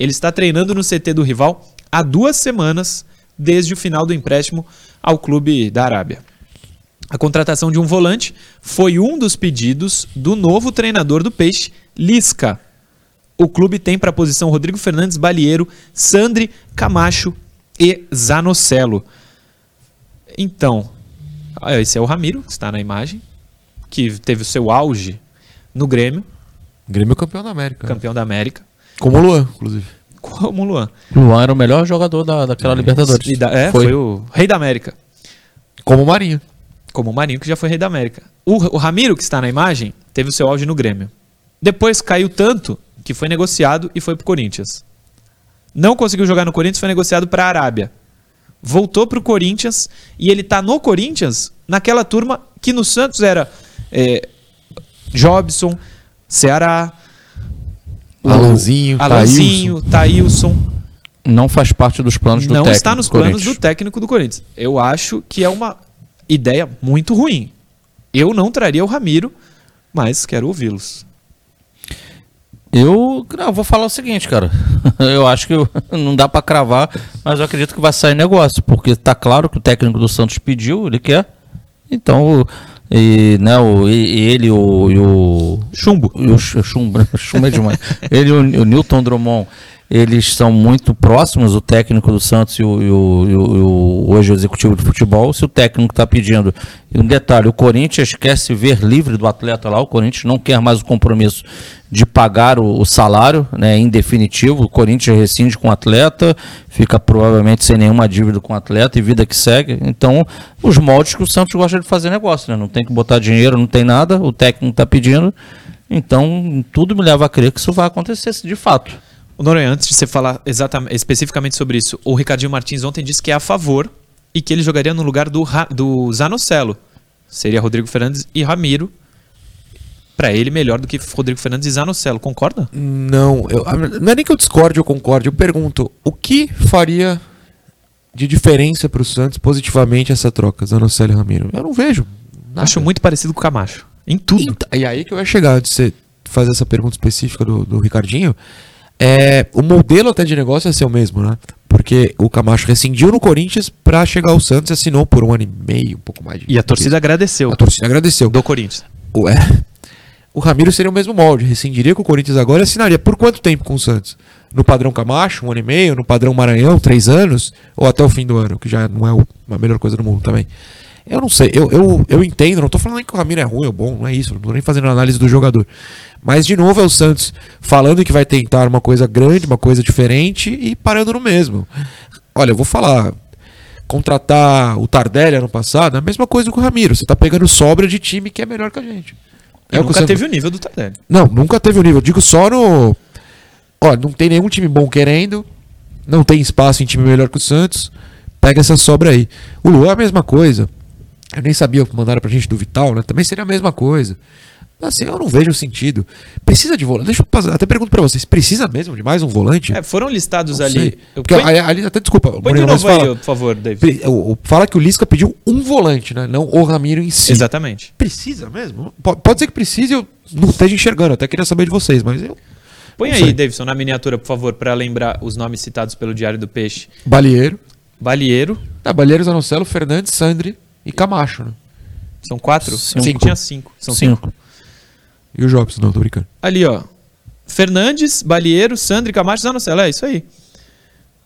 Ele está treinando no CT do rival há duas semanas, desde o final do empréstimo ao clube da Arábia. A contratação de um volante foi um dos pedidos do novo treinador do Peixe, Lisca. O clube tem para a posição Rodrigo Fernandes Balieiro, Sandri Camacho e Zanocelo. Então, ah, esse é o Ramiro, que está na imagem, que teve o seu auge no Grêmio, Grêmio campeão da América. campeão da América, Como o Luan, inclusive. como o Luan. Luan era o melhor jogador da, daquela Libertadores. E da- é, foi. o rei da América, Como o Marinho. como o Marinho, que já foi rei da América. O, o Ramiro, que está na imagem, teve o seu auge no Grêmio. Depois caiu tanto que foi negociado e foi pro Corinthians. Não conseguiu jogar no Corinthians, foi negociado para a Arábia. Voltou pro Corinthians e ele tá no Corinthians naquela turma que no Santos era é, Jobson, Ceará, Alanzinho, Alanzinho, Thailson. Não faz parte dos planos do Não técnico. está nos planos do técnico do Corinthians. Eu acho que é uma ideia muito ruim. Eu não traria o Ramiro, mas quero ouvi-los. Eu, não, eu vou falar o seguinte, cara. (laughs) Eu acho que eu- (laughs) não dá pra cravar, mas eu acredito que vai sair negócio, porque tá claro que o técnico do Santos pediu, ele quer. Então, e, né, o, e, ele o, e o Chumbo. e o Ch- Chumbo, né? (laughs) Chumbo é demais. ele e o, o Newton Drummond eles são muito próximos, o técnico do Santos e o, e o, e o, hoje o executivo de futebol. Se o técnico está pedindo, e um detalhe, o Corinthians quer se ver livre do atleta lá, o Corinthians não quer mais o compromisso de pagar o, o salário, né, em definitivo, o Corinthians rescinde com o atleta, fica provavelmente sem nenhuma dívida com o atleta e vida que segue. Então, os moldes que o Santos gosta de fazer negócio, né? não tem que botar dinheiro, não tem nada, o técnico está pedindo. Então, tudo me leva a crer que isso vai acontecer de fato. Noronha, antes de você falar exatamente, especificamente sobre isso, o Ricardinho Martins ontem disse que é a favor e que ele jogaria no lugar do, do Zanocelo. Seria Rodrigo Fernandes e Ramiro. Para ele, melhor do que Rodrigo Fernandes e Zanocelo. Concorda? Não, eu, não é nem que eu discorde ou concorde. Eu pergunto, o que faria de diferença para o Santos positivamente essa troca, Zanocelo e Ramiro? Eu não vejo. Nada. Acho muito parecido com o Camacho. Em tudo. E, e aí que eu ia chegar, antes de você fazer essa pergunta específica do, do Ricardinho. É, o modelo até de negócio é ser o mesmo, né? Porque o Camacho rescindiu no Corinthians para chegar ao Santos e assinou por um ano e meio, um pouco mais de E a torcida agradeceu. A torcida agradeceu. Do Corinthians. Ué. O Ramiro seria o mesmo molde, rescindiria com o Corinthians agora e assinaria. Por quanto tempo com o Santos? No padrão Camacho, um ano e meio, no padrão Maranhão, três anos, ou até o fim do ano, que já não é a melhor coisa do mundo também. Eu não sei, eu, eu, eu entendo, não tô falando nem que o Ramiro é ruim ou bom, não é isso, não tô nem fazendo análise do jogador. Mas, de novo, é o Santos falando que vai tentar uma coisa grande, uma coisa diferente e parando no mesmo. Olha, eu vou falar. Contratar o Tardelli ano passado, é a mesma coisa com o Ramiro. Você tá pegando sobra de time que é melhor que a gente. É nunca teve o nível do Tardelli. Não, nunca teve o nível. Eu digo só no. Ó, não tem nenhum time bom querendo. Não tem espaço em time melhor que o Santos. Pega essa sobra aí. O Luan é a mesma coisa. Eu nem sabia o que mandaram pra gente do Vital, né? Também seria a mesma coisa. Assim, eu não vejo sentido. Precisa de volante. Deixa eu passar, até pergunto pra vocês: precisa mesmo de mais um volante? É, foram listados não ali. Porque Põe... ali, até desculpa. Põe de novo fala, aí, por favor, David. Fala que o Lisca pediu um volante, né? Não o Ramiro em si. Exatamente. Precisa mesmo? Pode ser que precise, eu não esteja enxergando. Até queria saber de vocês, mas eu. Põe aí, Davidson, na miniatura, por favor, para lembrar os nomes citados pelo Diário do Peixe. Balieiro. Balieiro. Tá, Balieiro, Zanocelo, Fernandes, Sandri e Camacho, né? São quatro? Cinco. Cinco. Tinha cinco. São cinco. cinco. E o Jobson, não, tô brincando. Ali, ó. Fernandes, Balieiro, Sandri, Camacho Zanocelo. É isso aí.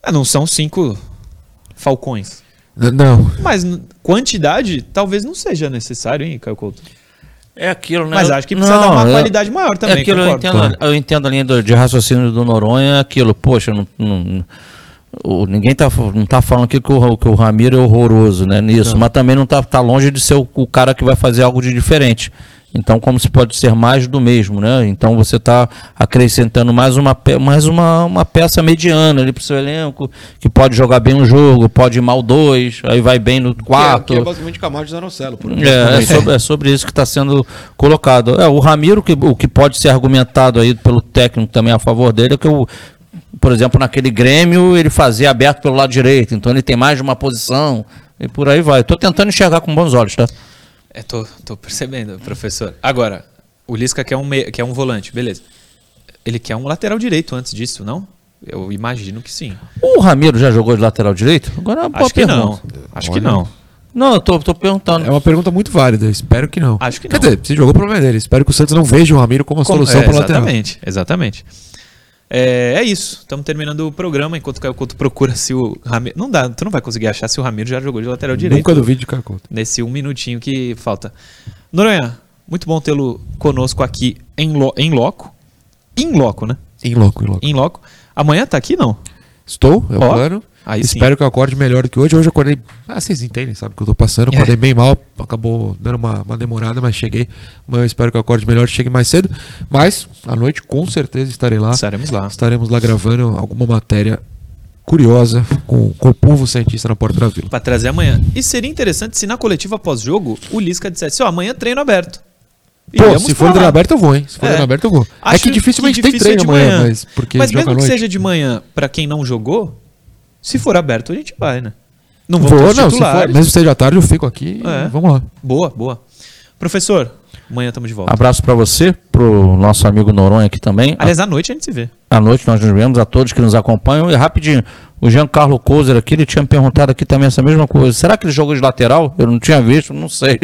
Ah, não são cinco falcões. Não. Mas quantidade talvez não seja necessário, hein, Caio Couto? É aquilo, né? Mas acho que precisa não, dar uma é, qualidade maior também. É aquilo, eu entendo, claro. eu entendo a linha de raciocínio do Noronha, é aquilo, poxa, não, não, o, ninguém tá, não tá falando aqui que o, que o Ramiro é horroroso, né, nisso, não. mas também não tá, tá longe de ser o, o cara que vai fazer algo de diferente. Então, como se pode ser mais do mesmo, né? Então você está acrescentando mais uma, mais uma, uma peça mediana ali para o seu elenco, que pode jogar bem um jogo, pode ir mal dois, aí vai bem no quarto. Que é, que é basicamente Camargo Zanocelo. É, é sobre, é sobre isso que está sendo colocado. É, o Ramiro, que, o que pode ser argumentado aí pelo técnico também a favor dele, é que o por exemplo, naquele Grêmio, ele fazia aberto pelo lado direito, então ele tem mais de uma posição e por aí vai. Estou tentando enxergar com bons olhos, tá? É, tô, tô percebendo, professor. Agora, o Lisca quer um, me... quer um volante, beleza. Ele quer um lateral direito antes disso, não? Eu imagino que sim. O Ramiro já jogou de lateral direito? Agora é uma boa Acho pergunta. que não. Acho Olha. que não. Não, eu tô, tô perguntando. É uma pergunta muito válida. Espero que não. Acho que Quer não. dizer, se jogou o problema dele. Espero que o Santos não veja o Ramiro como a como, solução é, para o lateral. Exatamente, exatamente. É, é isso. Estamos terminando o programa enquanto o Caio Couto procura se o Ramiro. Não dá, tu não vai conseguir achar se o Ramiro já jogou de lateral direito. Nunca duvido de Caio Couto. Nesse um minutinho que falta. Noronha, muito bom tê-lo conosco aqui em, lo, em loco. Em loco, né? Em loco, em loco. Em loco. Amanhã tá aqui, não? Estou, é o plano. Aí Espero sim. que eu acorde melhor do que hoje. Hoje eu acordei. Ah, vocês entendem, sabe o que eu tô passando. Eu acordei é. bem mal, acabou dando uma, uma demorada, mas cheguei. Mas eu espero que eu acorde melhor, chegue mais cedo. Mas à noite com certeza estarei lá. Estaremos lá. Estaremos lá gravando alguma matéria curiosa com, com o povo cientista na porta da vila. Para trazer amanhã. E seria interessante se na coletiva pós-jogo o Lisca dissesse: Ó, oh, amanhã treino aberto. Pô, se for treino aberto eu vou, hein? Se for é. treino aberto eu vou. Acho é que dificilmente que tem treino amanhã, manhã, mas porque Mas mesmo que seja de manhã, para quem não jogou, se for aberto, a gente vai, né? Não vou, não. Se for, mesmo seja tarde, eu fico aqui. É. Vamos lá. Boa, boa. Professor, amanhã estamos de volta. Abraço para você, pro nosso amigo Noronha aqui também. Aliás, à noite a gente se vê. À noite nós nos vemos, a todos que nos acompanham. E rapidinho, o Giancarlo Couser aqui, ele tinha me perguntado aqui também essa mesma coisa. Será que ele jogou de lateral? Eu não tinha visto, não sei.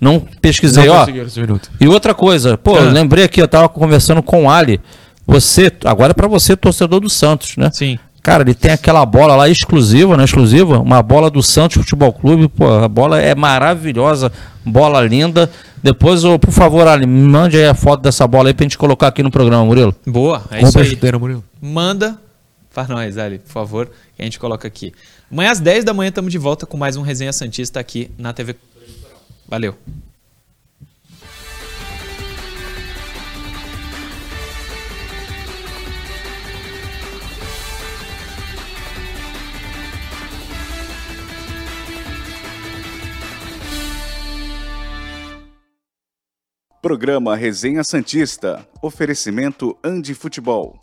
Não pesquisei, não ó. E outra coisa, pô, é. lembrei aqui, eu tava conversando com o Ali Você, agora é pra você, torcedor do Santos, né? Sim. Cara, ele tem aquela bola lá exclusiva, né? Exclusiva, uma bola do Santos Futebol Clube. Pô, a bola é maravilhosa, bola linda. Depois, ô, por favor, Ali, me mande aí a foto dessa bola aí pra gente colocar aqui no programa, Murilo. Boa, é Compra isso aí. chuteira, Murilo. Manda para nós, Ali, por favor, que a gente coloca aqui. Amanhã às 10 da manhã estamos de volta com mais um Resenha Santista aqui na TV. Valeu. Programa Resenha Santista. Oferecimento Andi Futebol.